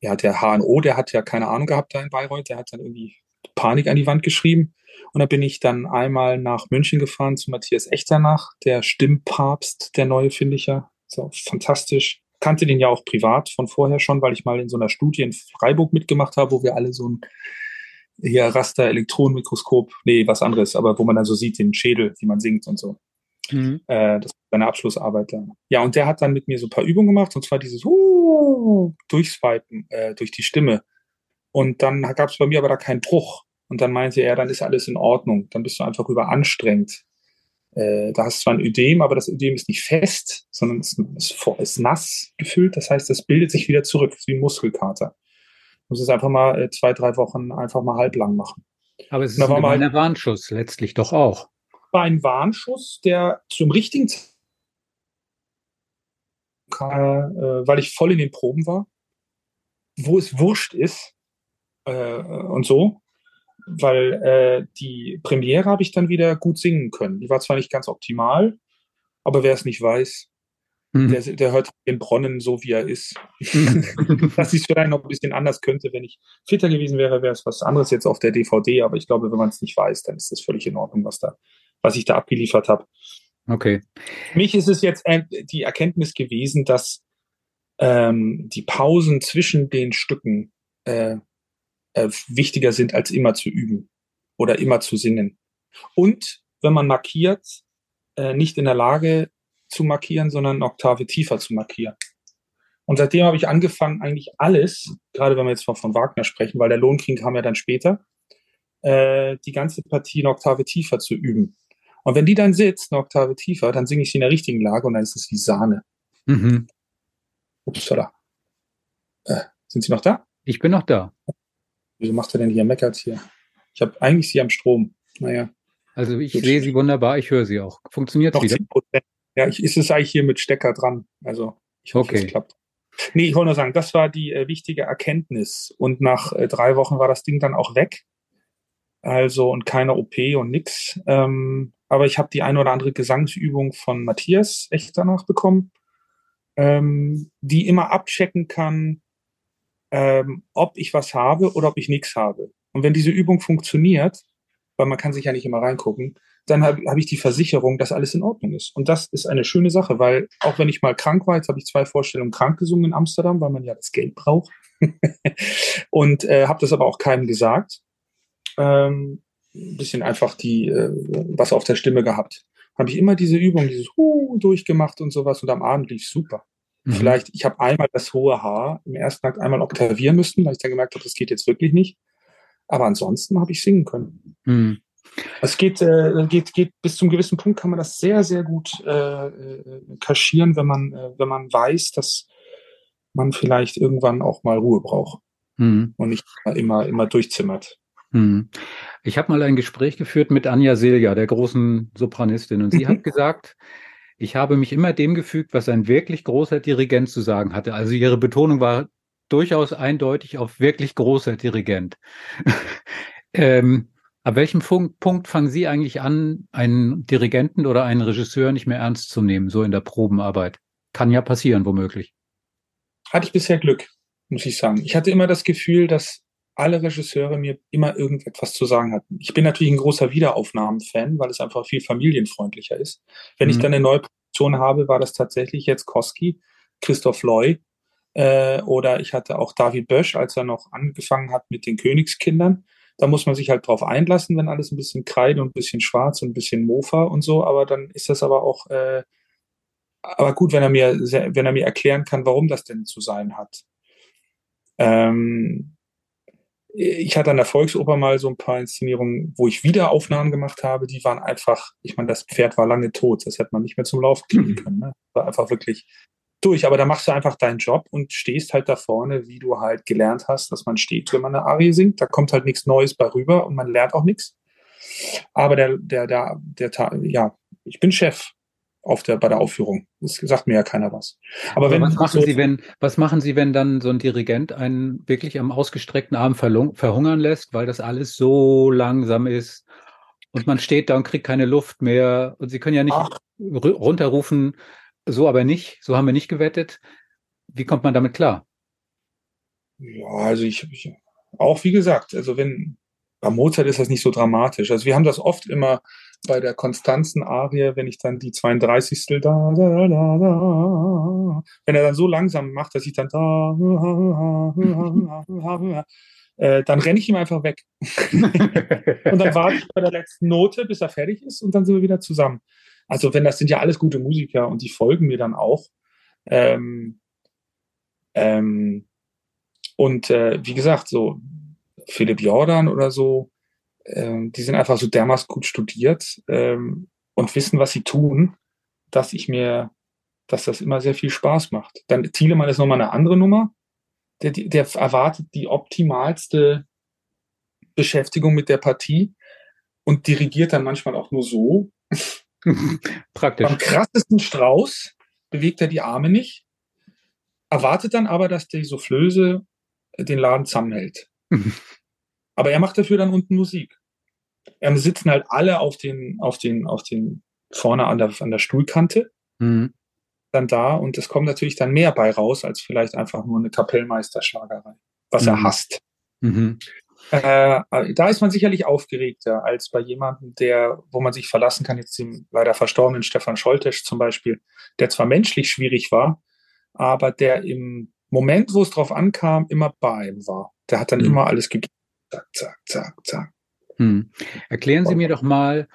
ja, der HNO, der hat ja keine Ahnung gehabt da in Bayreuth, der hat dann irgendwie Panik an die Wand geschrieben. Und da bin ich dann einmal nach München gefahren zu Matthias Echternach, der Stimmpapst, der neue, finde ich ja. So fantastisch. Kannte den ja auch privat von vorher schon, weil ich mal in so einer Studie in Freiburg mitgemacht habe, wo wir alle so ein hier Raster-Elektronenmikroskop, nee, was anderes, aber wo man dann so sieht, den Schädel, wie man singt und so. Mhm. Äh, das war seine Abschlussarbeit dann. Ja, und der hat dann mit mir so ein paar Übungen gemacht, und zwar dieses uh, Durchswipen äh, durch die Stimme. Und dann gab es bei mir aber da keinen Bruch. Und dann meinte er, dann ist alles in Ordnung. Dann bist du einfach überanstrengt. Äh, da hast du zwar ein Ödem, aber das Ödem ist nicht fest, sondern es ist, ist, nass gefüllt. Das heißt, das bildet sich wieder zurück, wie ein Muskelkater. Du musst es einfach mal äh, zwei, drei Wochen einfach mal halblang machen. Aber es ist ein Warnschuss letztlich doch auch war ein Warnschuss, der zum richtigen Zeitpunkt, äh, weil ich voll in den Proben war, wo es wurscht ist äh, und so, weil äh, die Premiere habe ich dann wieder gut singen können. Die war zwar nicht ganz optimal, aber wer es nicht weiß, mhm. der, der, hört den Bronnen so, wie er ist. Dass ich es vielleicht noch ein bisschen anders könnte, wenn ich fitter gewesen wäre, wäre es was anderes jetzt auf der DVD, aber ich glaube, wenn man es nicht weiß, dann ist das völlig in Ordnung, was da was ich da abgeliefert habe. Okay. Für mich ist es jetzt die Erkenntnis gewesen, dass ähm, die Pausen zwischen den Stücken äh, äh, wichtiger sind, als immer zu üben oder immer zu singen. Und wenn man markiert, äh, nicht in der Lage zu markieren, sondern eine Oktave tiefer zu markieren. Und seitdem habe ich angefangen, eigentlich alles, gerade wenn wir jetzt von, von Wagner sprechen, weil der Lohnkring kam ja dann später, äh, die ganze Partie eine Oktave tiefer zu üben. Und wenn die dann sitzt, eine Oktave tiefer, dann singe ich sie in der richtigen Lage und dann ist es wie Sahne. Mhm. Upsala. Äh, sind Sie noch da? Ich bin noch da. Wieso macht er denn hier meckert hier? Ich habe eigentlich Sie am Strom. Naja. Also ich sehe Sie wunderbar, ich höre Sie auch. Funktioniert noch wieder? 10%. Ja, ich, ist es eigentlich hier mit Stecker dran. Also ich hoffe, okay. es klappt. Nee, ich wollte nur sagen, das war die äh, wichtige Erkenntnis. Und nach äh, drei Wochen war das Ding dann auch weg. Also und keine OP und nix. Ähm, aber ich habe die eine oder andere Gesangsübung von Matthias echt danach bekommen, ähm, die immer abchecken kann, ähm, ob ich was habe oder ob ich nichts habe. Und wenn diese Übung funktioniert, weil man kann sich ja nicht immer reingucken, dann habe hab ich die Versicherung, dass alles in Ordnung ist. Und das ist eine schöne Sache, weil auch wenn ich mal krank war, jetzt habe ich zwei Vorstellungen krank gesungen in Amsterdam, weil man ja das Geld braucht. und äh, habe das aber auch keinem gesagt. Ähm, ein bisschen einfach die, äh, was auf der Stimme gehabt. Habe ich immer diese Übung, dieses Huh durchgemacht und sowas und am Abend lief super. Mhm. Vielleicht, ich habe einmal das hohe Haar im ersten Akt einmal oktavieren müssen, weil ich dann gemerkt habe, das geht jetzt wirklich nicht. Aber ansonsten habe ich singen können. Mhm. Es geht, äh, geht, geht bis zum gewissen Punkt kann man das sehr, sehr gut äh, äh, kaschieren, wenn man, äh, wenn man weiß, dass man vielleicht irgendwann auch mal Ruhe braucht mhm. und nicht immer, immer durchzimmert. Hm. Ich habe mal ein Gespräch geführt mit Anja Silja, der großen Sopranistin, und sie hat gesagt, ich habe mich immer dem gefügt, was ein wirklich großer Dirigent zu sagen hatte. Also ihre Betonung war durchaus eindeutig auf wirklich großer Dirigent. ähm, ab welchem Punkt fangen Sie eigentlich an, einen Dirigenten oder einen Regisseur nicht mehr ernst zu nehmen, so in der Probenarbeit? Kann ja passieren, womöglich. Hatte ich bisher Glück, muss ich sagen. Ich hatte immer das Gefühl, dass alle Regisseure mir immer irgendetwas zu sagen hatten. Ich bin natürlich ein großer Wiederaufnahmen-Fan, weil es einfach viel familienfreundlicher ist. Wenn mhm. ich dann eine neue Produktion habe, war das tatsächlich jetzt Koski, Christoph Loy äh, oder ich hatte auch David Bösch, als er noch angefangen hat mit den Königskindern. Da muss man sich halt drauf einlassen, wenn alles ein bisschen kreide und ein bisschen schwarz und ein bisschen Mofa und so, aber dann ist das aber auch äh, aber gut, wenn er mir, wenn er mir erklären kann, warum das denn zu sein hat. Ähm, ich hatte an der Volksoper mal so ein paar Inszenierungen, wo ich Wiederaufnahmen gemacht habe, die waren einfach, ich meine, das Pferd war lange tot, das hätte man nicht mehr zum Laufen kriegen mhm. können. Ne? War einfach wirklich durch. Aber da machst du einfach deinen Job und stehst halt da vorne, wie du halt gelernt hast, dass man steht, wenn man eine Arie singt. Da kommt halt nichts Neues bei rüber und man lernt auch nichts. Aber der, der, der, der, ja, ich bin Chef auf der, bei der Aufführung. Das sagt mir ja keiner was. Aber, Aber wenn was machen so Sie, wenn, was machen Sie, wenn dann so ein Dirigent einen wirklich am ausgestreckten Arm verhungern lässt, weil das alles so langsam ist und man steht da und kriegt keine Luft mehr und Sie können ja nicht Ach. runterrufen, so aber nicht, so haben wir nicht gewettet. Wie kommt man damit klar? Ja, also ich, ich auch wie gesagt, also wenn bei Mozart ist das nicht so dramatisch. Also wir haben das oft immer bei der konstanzen Arie, wenn ich dann die 32. da, da, da, da, wenn er dann so langsam macht, dass ich dann da, äh, dann renne ich ihm einfach weg. und dann warte ich bei der letzten Note, bis er fertig ist und dann sind wir wieder zusammen. Also wenn das sind ja alles gute Musiker und die folgen mir dann auch. Ähm, ähm, und äh, wie gesagt, so Philipp Jordan oder so, ähm, die sind einfach so dermaßen gut studiert ähm, und wissen, was sie tun, dass ich mir, dass das immer sehr viel Spaß macht. Dann Thielemann ist nochmal eine andere Nummer. Der, der erwartet die optimalste Beschäftigung mit der Partie und dirigiert dann manchmal auch nur so. Praktisch. Am krassesten Strauß bewegt er die Arme nicht, erwartet dann aber, dass die Soufflöse den Laden zusammenhält. Aber er macht dafür dann unten Musik. Ähm, sitzen halt alle auf den, auf den, auf den, vorne an der, an der Stuhlkante. Mhm. Dann da und es kommt natürlich dann mehr bei raus, als vielleicht einfach nur eine Kapellmeisterschlagerei, was mhm. er hasst. Mhm. Äh, da ist man sicherlich aufgeregter als bei jemandem, der, wo man sich verlassen kann, jetzt dem leider verstorbenen Stefan Scholtesch zum Beispiel, der zwar menschlich schwierig war, aber der im Moment, wo es drauf ankam, immer bei ihm war. Der hat dann mhm. immer alles gegeben zack, zack, zack, zack. Hm. Erklären Sie mir doch mal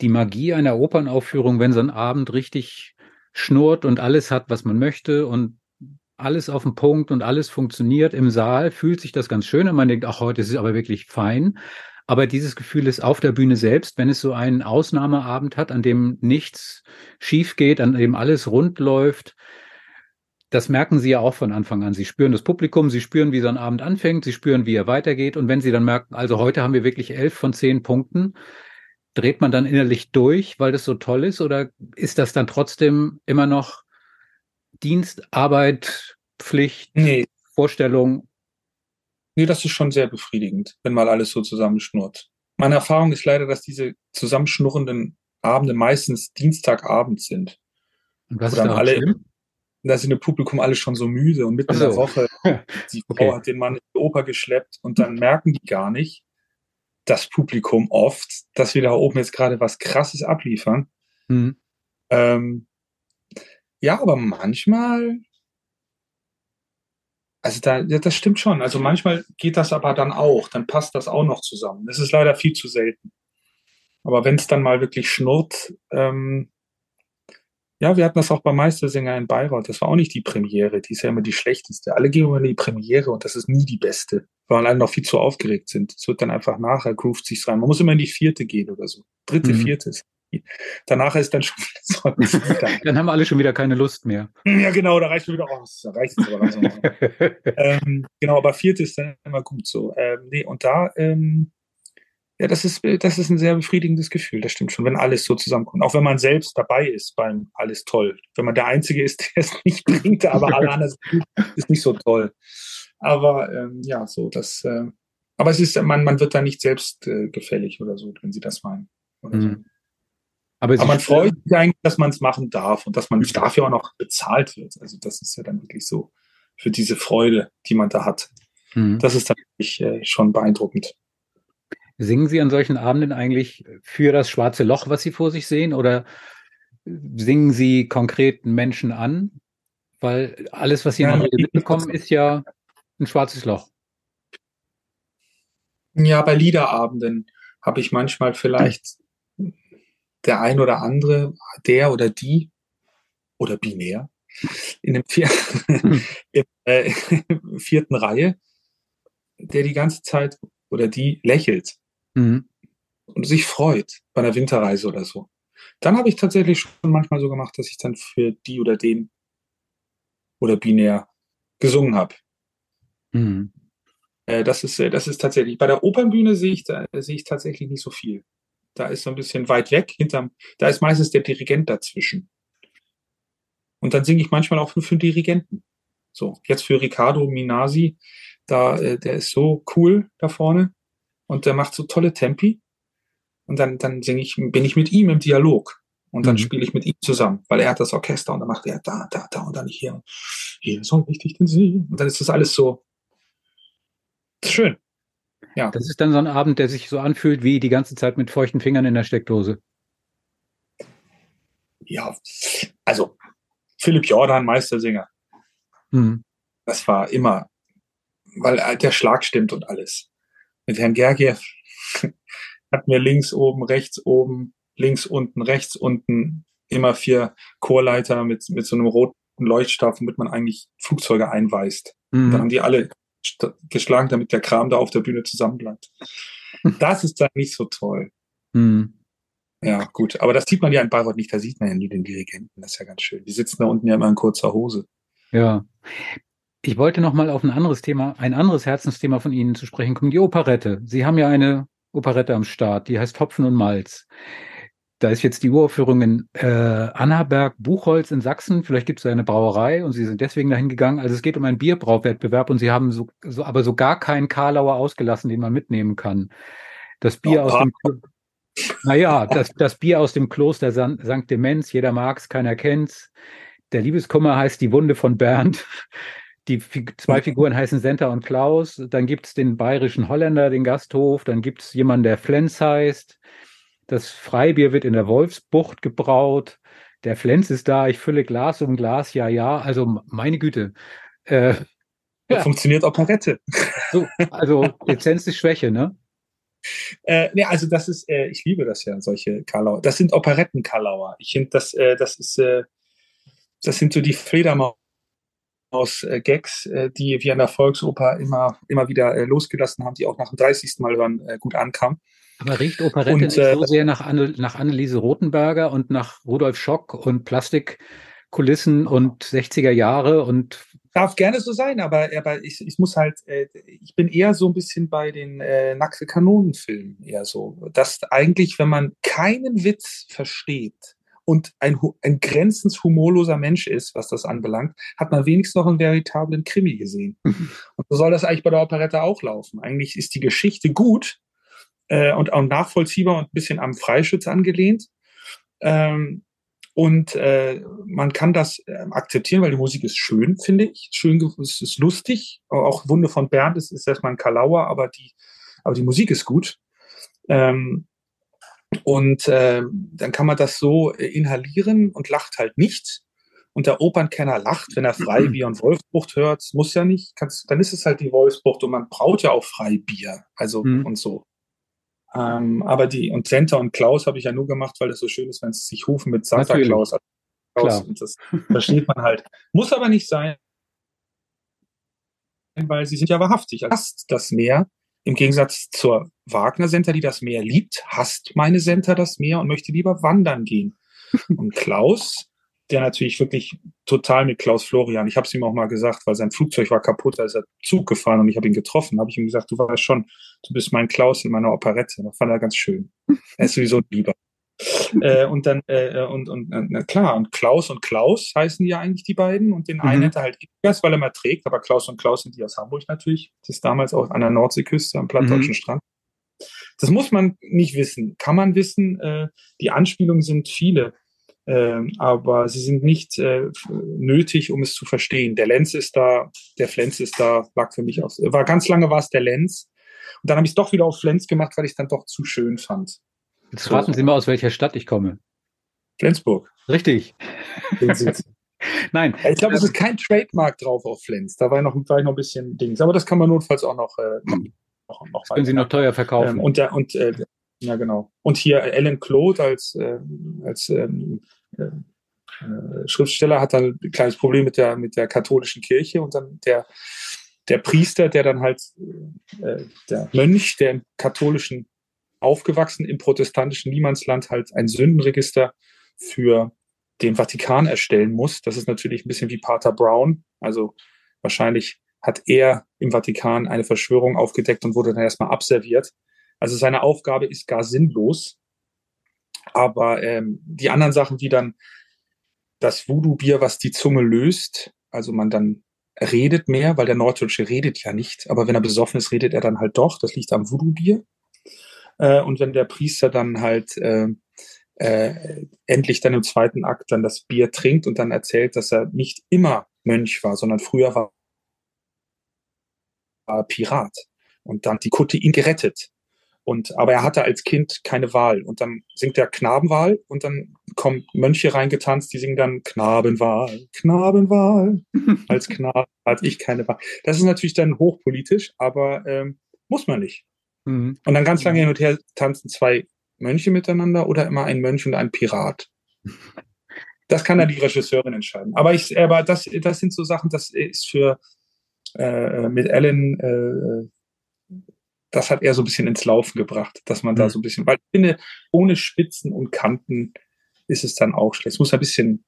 die Magie einer Opernaufführung, wenn so ein Abend richtig schnurrt und alles hat, was man möchte und alles auf den Punkt und alles funktioniert im Saal, fühlt sich das ganz schön und man denkt, ach, heute ist es aber wirklich fein. Aber dieses Gefühl ist auf der Bühne selbst, wenn es so einen Ausnahmeabend hat, an dem nichts schief geht, an dem alles rund läuft, das merken Sie ja auch von Anfang an. Sie spüren das Publikum, Sie spüren, wie so ein Abend anfängt, Sie spüren, wie er weitergeht. Und wenn Sie dann merken, also heute haben wir wirklich elf von zehn Punkten, dreht man dann innerlich durch, weil das so toll ist? Oder ist das dann trotzdem immer noch Dienst, Arbeit, Pflicht, nee. Vorstellung? Nee, das ist schon sehr befriedigend, wenn mal alles so zusammenschnurrt. Meine Erfahrung ist leider, dass diese zusammenschnurrenden Abende meistens Dienstagabend sind. Und was ist dann alle schlimm? Da sind im Publikum alle schon so müde und mitten in der Woche, die Frau okay. hat den Mann in die Oper geschleppt und dann merken die gar nicht, das Publikum oft, dass wir da oben jetzt gerade was Krasses abliefern. Mhm. Ähm, ja, aber manchmal, also da, ja, das stimmt schon. Also manchmal geht das aber dann auch, dann passt das auch noch zusammen. Das ist leider viel zu selten. Aber wenn es dann mal wirklich schnurrt, ähm, ja, wir hatten das auch beim Meistersänger in Bayreuth. Das war auch nicht die Premiere. Die ist ja immer die schlechteste. Alle gehen immer in die Premiere und das ist nie die beste, weil alle noch viel zu aufgeregt sind. Es wird dann einfach nachher, groovt sich rein. Man muss immer in die vierte gehen oder so. Dritte, mhm. vierte. Danach ist dann schon wieder so. dann haben alle schon wieder keine Lust mehr. Ja, genau, da reicht schon wieder aus. Da reicht es aber langsam. ähm, genau, aber vierte ist dann immer gut so. Ähm, nee, und da, ähm, ja, das ist, das ist ein sehr befriedigendes Gefühl, das stimmt schon, wenn alles so zusammenkommt. Auch wenn man selbst dabei ist beim Alles toll. Wenn man der Einzige ist, der es nicht bringt, aber alle anderen sind, ist nicht so toll. Aber ähm, ja, so, das, äh, aber es ist, man, man wird da nicht selbst äh, gefällig oder so, wenn Sie das meinen. Mhm. Aber, aber man freut sich eigentlich, dass man es machen darf und dass man dafür auch noch bezahlt wird. Also das ist ja dann wirklich so für diese Freude, die man da hat. Mhm. Das ist dann wirklich äh, schon beeindruckend. Singen Sie an solchen Abenden eigentlich für das schwarze Loch, was Sie vor sich sehen, oder singen Sie konkreten Menschen an? Weil alles, was Sie ja, in der Rede mitbekommen, ist ja ein schwarzes Loch. Ja, bei Liederabenden habe ich manchmal vielleicht der ein oder andere, der oder die oder binär in dem vier, in, äh, vierten Reihe, der die ganze Zeit oder die lächelt mhm. und sich freut bei einer Winterreise oder so. Dann habe ich tatsächlich schon manchmal so gemacht, dass ich dann für die oder den oder binär gesungen habe. Mhm. Äh, das ist, äh, das ist tatsächlich, bei der Opernbühne sehe ich, da, sehe ich tatsächlich nicht so viel. Da ist so ein bisschen weit weg, hinterm, da ist meistens der Dirigent dazwischen. Und dann singe ich manchmal auch nur für den Dirigenten. So, jetzt für Riccardo Minasi, da, äh, der ist so cool da vorne und der macht so tolle Tempi. Und dann, dann singe ich, bin ich mit ihm im Dialog. Und dann mhm. spiele ich mit ihm zusammen, weil er hat das Orchester und dann macht er da, da, da und dann hier. Hier soll ich dich denn sehen? Und dann ist das alles so schön. Ja. Das ist dann so ein Abend, der sich so anfühlt wie die ganze Zeit mit feuchten Fingern in der Steckdose. Ja, also Philipp Jordan, Meistersinger. Mhm. Das war immer, weil äh, der Schlag stimmt und alles. Mit Herrn Gergiev hatten wir links oben, rechts oben, links unten, rechts unten immer vier Chorleiter mit, mit so einem roten Leuchtstab, womit man eigentlich Flugzeuge einweist. Mhm. Dann haben die alle geschlagen, damit der Kram da auf der Bühne zusammenbleibt. Das ist dann nicht so toll. Mhm. Ja, gut. Aber das sieht man ja in Bayreuth nicht. Da sieht man ja nie den Dirigenten. Das ist ja ganz schön. Die sitzen da unten ja immer in kurzer Hose. Ja. Ich wollte noch mal auf ein anderes Thema, ein anderes Herzensthema von Ihnen zu sprechen kommen, die Operette. Sie haben ja eine Operette am Start, die heißt Hopfen und Malz. Da ist jetzt die Uraufführung in äh, Annaberg Buchholz in Sachsen. Vielleicht gibt es eine Brauerei und Sie sind deswegen dahin gegangen. Also es geht um einen Bierbrauwettbewerb und Sie haben so, so aber so gar keinen Karlauer ausgelassen, den man mitnehmen kann. Das Bier oh, aus dem naja, das, das Bier aus dem Kloster St. Demenz, jeder mag's, keiner kennt's. Der Liebeskummer heißt die Wunde von Bernd. Die zwei Figuren heißen Senta und Klaus. Dann gibt's den bayerischen Holländer, den Gasthof. Dann gibt's jemanden, der Flens heißt. Das Freibier wird in der Wolfsbucht gebraut. Der Flens ist da, ich fülle Glas um Glas, ja, ja. Also meine Güte. Äh, ja. Funktioniert Operette. So, also Lizenz ist Schwäche, ne? Äh, nee, also das ist, äh, ich liebe das ja, solche Karlauer. Das sind Operetten-Karlauer. Ich finde, das, äh, das ist, äh, das sind so die Fledermaus-Gags, äh, die wir in der Volksoper immer, immer wieder äh, losgelassen haben, die auch nach dem 30. Mal hören äh, gut ankamen. Aber riecht Operette und, nicht so äh, sehr nach, Anne, nach Anneliese Rothenberger und nach Rudolf Schock und Plastikkulissen und 60er Jahre und darf gerne so sein, aber, aber ich, ich muss halt, äh, ich bin eher so ein bisschen bei den äh, nackte Kanonenfilmen eher so, dass eigentlich, wenn man keinen Witz versteht und ein, ein grenzens humorloser Mensch ist, was das anbelangt, hat man wenigstens noch einen veritablen Krimi gesehen. und so soll das eigentlich bei der Operette auch laufen. Eigentlich ist die Geschichte gut, äh, und auch nachvollziehbar und ein bisschen am Freischütz angelehnt. Ähm, und äh, man kann das äh, akzeptieren, weil die Musik ist schön, finde ich. Schön, es ist lustig. Auch Wunde von Bernd ist, ist erstmal ein Kalauer, aber die, aber die Musik ist gut. Ähm, und äh, dann kann man das so äh, inhalieren und lacht halt nicht. Und der Opernkenner lacht, wenn er Freibier und Wolfsbucht hört. Muss ja nicht. Kannst, dann ist es halt die Wolfsbucht und man braut ja auch Freibier. Also mhm. und so. Ähm, aber die, und Santa und Klaus habe ich ja nur gemacht, weil es so schön ist, wenn sie sich rufen mit Santa Natürlich. Claus. Klaus und das versteht man halt. Muss aber nicht sein, weil sie sind ja wahrhaftig. Also das Meer. Im Gegensatz zur Wagner-Senta, die das Meer liebt, hasst meine Senta das Meer und möchte lieber wandern gehen. Und Klaus der natürlich wirklich total mit Klaus Florian. Ich habe es ihm auch mal gesagt, weil sein Flugzeug war kaputt, da ist er Zug gefahren und ich habe ihn getroffen. Habe ich ihm gesagt, du weißt schon, du bist mein Klaus in meiner Operette. Das fand er ganz schön. Er ist sowieso lieber. Äh, und dann, äh, und, und na klar, und Klaus und Klaus heißen ja eigentlich die beiden. Und den mhm. einen hätte halt Igas, weil er mal trägt, aber Klaus und Klaus sind die aus Hamburg natürlich. Das ist damals auch an der Nordseeküste am plattdeutschen mhm. Strand. Das muss man nicht wissen. Kann man wissen. Äh, die Anspielungen sind viele. Ähm, aber sie sind nicht äh, nötig, um es zu verstehen. Der Lenz ist da, der Flens ist da, lag für mich aus. War ganz lange war es der Lenz. Und dann habe ich es doch wieder auf Flens gemacht, weil ich es dann doch zu schön fand. Jetzt raten Sie mal, aus welcher Stadt ich komme. Flensburg. Richtig. Nein. Ich glaube, es ist kein Trademark drauf auf Flens. Da war noch, war noch ein bisschen Dings. Aber das kann man notfalls auch noch. Äh, noch, noch können Sie noch teuer verkaufen. Ähm, und der, und äh, ja, genau. Und hier Alan Claude als, äh, als ähm, äh, Schriftsteller hat dann ein kleines Problem mit der, mit der katholischen Kirche und dann der, der Priester, der dann halt, äh, der Mönch, der im katholischen aufgewachsen, im protestantischen Niemandsland halt ein Sündenregister für den Vatikan erstellen muss. Das ist natürlich ein bisschen wie Pater Brown. Also wahrscheinlich hat er im Vatikan eine Verschwörung aufgedeckt und wurde dann erstmal abserviert. Also seine Aufgabe ist gar sinnlos. Aber ähm, die anderen Sachen, wie dann das Voodoo-Bier, was die Zunge löst, also man dann redet mehr, weil der Norddeutsche redet ja nicht, aber wenn er besoffen ist, redet er dann halt doch. Das liegt am Voodoo-Bier. Äh, und wenn der Priester dann halt äh, äh, endlich dann im zweiten Akt dann das Bier trinkt und dann erzählt, dass er nicht immer Mönch war, sondern früher war er Pirat. Und dann die Kutte ihn gerettet. Und, aber er hatte als Kind keine Wahl. Und dann singt er Knabenwahl und dann kommen Mönche reingetanzt, die singen dann Knabenwahl, Knabenwahl. als Knabe hatte ich keine Wahl. Das ist natürlich dann hochpolitisch, aber ähm, muss man nicht. Mhm. Und dann ganz lange hin und her tanzen zwei Mönche miteinander oder immer ein Mönch und ein Pirat. Das kann dann die Regisseurin entscheiden. Aber ich, aber das, das sind so Sachen, das ist für äh, mit Ellen äh, das hat er so ein bisschen ins Laufen gebracht, dass man mhm. da so ein bisschen, weil ich finde, ohne Spitzen und Kanten ist es dann auch schlecht. Es muss ein bisschen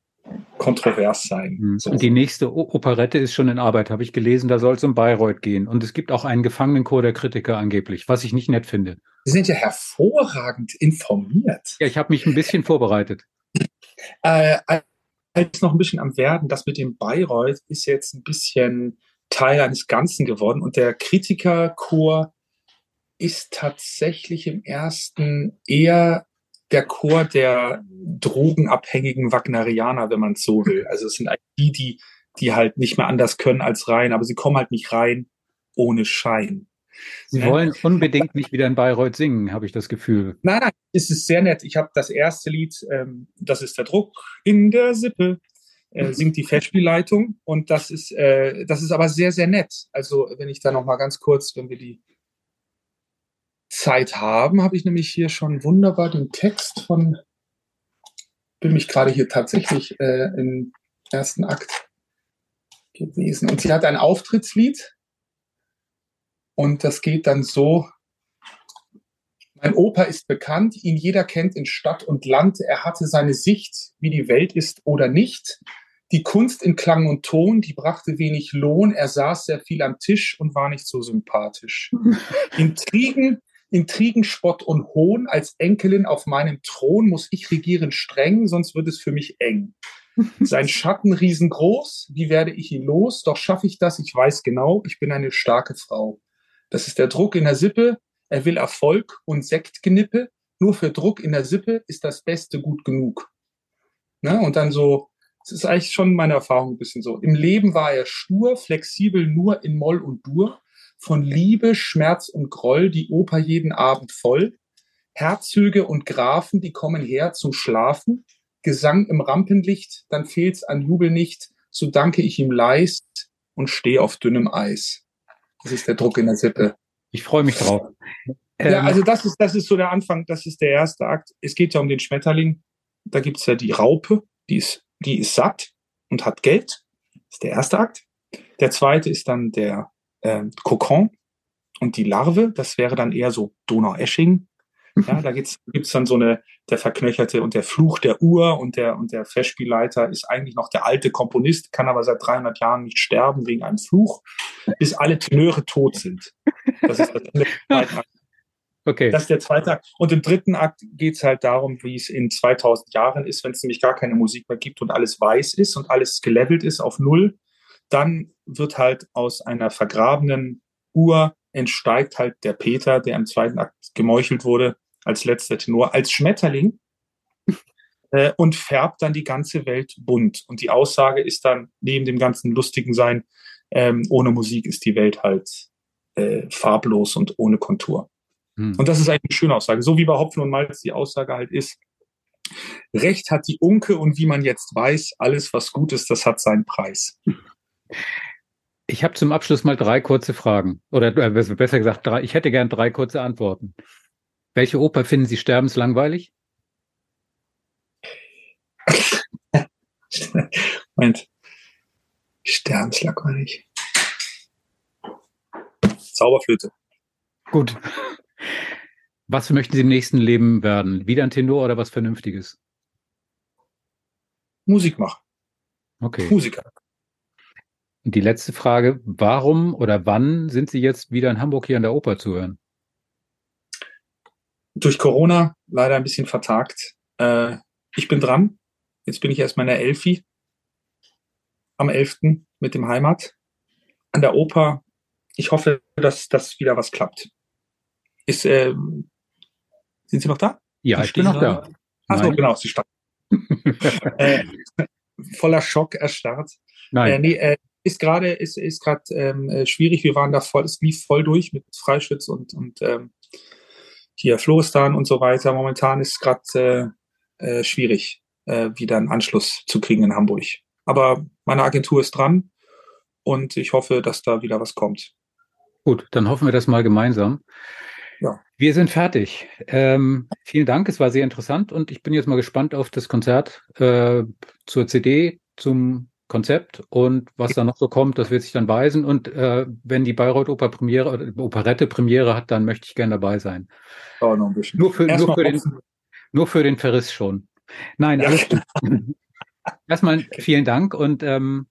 kontrovers sein. Mhm. So. Und die nächste o Operette ist schon in Arbeit, habe ich gelesen, da soll es um Bayreuth gehen. Und es gibt auch einen Gefangenenchor der Kritiker angeblich, was ich nicht nett finde. Sie sind ja hervorragend informiert. Ja, ich habe mich ein bisschen vorbereitet. Äh, als noch ein bisschen am Werden, das mit dem Bayreuth ist jetzt ein bisschen Teil eines Ganzen geworden und der Kritikerchor ist tatsächlich im ersten eher der Chor der drogenabhängigen Wagnerianer, wenn man es so will. Also es sind eigentlich die, die, die halt nicht mehr anders können als rein, aber sie kommen halt nicht rein ohne Schein. Sie ja. wollen unbedingt nicht wieder in Bayreuth singen, habe ich das Gefühl. Nein, nein, es ist sehr nett. Ich habe das erste Lied, ähm, das ist der Druck in der Sippe, äh, singt die Festspielleitung und das ist, äh, das ist aber sehr, sehr nett. Also wenn ich da noch mal ganz kurz, wenn wir die Zeit haben, habe ich nämlich hier schon wunderbar den Text von, bin mich gerade hier tatsächlich äh, im ersten Akt gewesen. Und sie hat ein Auftrittslied und das geht dann so. Mein Opa ist bekannt, ihn jeder kennt in Stadt und Land. Er hatte seine Sicht, wie die Welt ist oder nicht. Die Kunst in Klang und Ton, die brachte wenig Lohn. Er saß sehr viel am Tisch und war nicht so sympathisch. Intrigen, Intrigen, Spott und Hohn. Als Enkelin auf meinem Thron muss ich regieren streng, sonst wird es für mich eng. Sein Schatten riesengroß, wie werde ich ihn los? Doch schaffe ich das, ich weiß genau, ich bin eine starke Frau. Das ist der Druck in der Sippe, er will Erfolg und Sektgenippe. Nur für Druck in der Sippe ist das Beste gut genug. Ne? Und dann so, das ist eigentlich schon meine Erfahrung ein bisschen so. Im Leben war er stur, flexibel nur in Moll und Dur von Liebe, Schmerz und Groll die Oper jeden Abend voll. Herzöge und Grafen, die kommen her zum Schlafen. Gesang im Rampenlicht, dann fehlt's an Jubel nicht. So danke ich ihm leist und stehe auf dünnem Eis. Das ist der Druck in der Sippe. Ich freue mich drauf. Ja, ähm, also das ist, das ist so der Anfang, das ist der erste Akt. Es geht ja um den Schmetterling. Da gibt's ja die Raupe, die ist, die ist satt und hat Geld. Das ist der erste Akt. Der zweite ist dann der äh, Kokon und die Larve, das wäre dann eher so Donau-Esching. Ja, da gibt's gibt's dann so eine, der Verknöcherte und der Fluch der Uhr und der, und der Festspielleiter ist eigentlich noch der alte Komponist, kann aber seit 300 Jahren nicht sterben wegen einem Fluch, bis alle Tenöre tot sind. Das ist das Ende Okay. Das ist der zweite Akt. Und im dritten Akt geht's halt darum, wie es in 2000 Jahren ist, wenn es nämlich gar keine Musik mehr gibt und alles weiß ist und alles gelevelt ist auf Null dann wird halt aus einer vergrabenen Uhr entsteigt halt der Peter, der im zweiten Akt gemeuchelt wurde, als letzter Tenor, als Schmetterling äh, und färbt dann die ganze Welt bunt. Und die Aussage ist dann, neben dem ganzen lustigen Sein, ähm, ohne Musik ist die Welt halt äh, farblos und ohne Kontur. Hm. Und das ist eigentlich eine schöne Aussage. So wie bei Hopfen und Malz die Aussage halt ist, Recht hat die Unke und wie man jetzt weiß, alles was gut ist, das hat seinen Preis. Ich habe zum Abschluss mal drei kurze Fragen. Oder äh, besser gesagt, drei, ich hätte gern drei kurze Antworten. Welche Oper finden Sie sterbenslangweilig? Moment. Sterbenslangweilig. Zauberflöte. Gut. Was möchten Sie im nächsten Leben werden? Wieder ein Tenor oder was Vernünftiges? Musik machen. Okay. Musiker. Und die letzte Frage, warum oder wann sind Sie jetzt wieder in Hamburg hier an der Oper zu hören? Durch Corona leider ein bisschen vertagt. Äh, ich bin dran. Jetzt bin ich erstmal in der Elfi am 11. mit dem Heimat an der Oper. Ich hoffe, dass das wieder was klappt. Ist, äh, sind Sie noch da? Ja, ich bin noch da. Achso, genau, Sie starten. äh, voller Schock erstarrt. Nein. Äh, nee, äh, ist gerade ist, ist gerade ähm, äh, schwierig. Wir waren da voll, es lief voll durch mit Freischütz und, und ähm, hier Florestan und so weiter. Momentan ist gerade äh, äh, schwierig, äh, wieder einen Anschluss zu kriegen in Hamburg. Aber meine Agentur ist dran und ich hoffe, dass da wieder was kommt. Gut, dann hoffen wir das mal gemeinsam. Ja. Wir sind fertig. Ähm, vielen Dank, es war sehr interessant und ich bin jetzt mal gespannt auf das Konzert äh, zur CD, zum Konzept und was da noch so kommt, das wird sich dann weisen. Und äh, wenn die Bayreuth Oper Premiere oder Operette Premiere hat, dann möchte ich gerne dabei sein. Oh, noch ein bisschen. Nur für, nur für, den, nur für den Verriss schon. Nein, Ja, alles. Erstmal vielen Dank und ähm,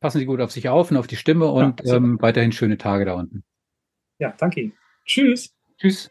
passen Sie gut auf sich auf und auf die Stimme und super. ähm, weiterhin schöne Tage da unten. Ja, danke Ihnen. Tschüss. Tschüss.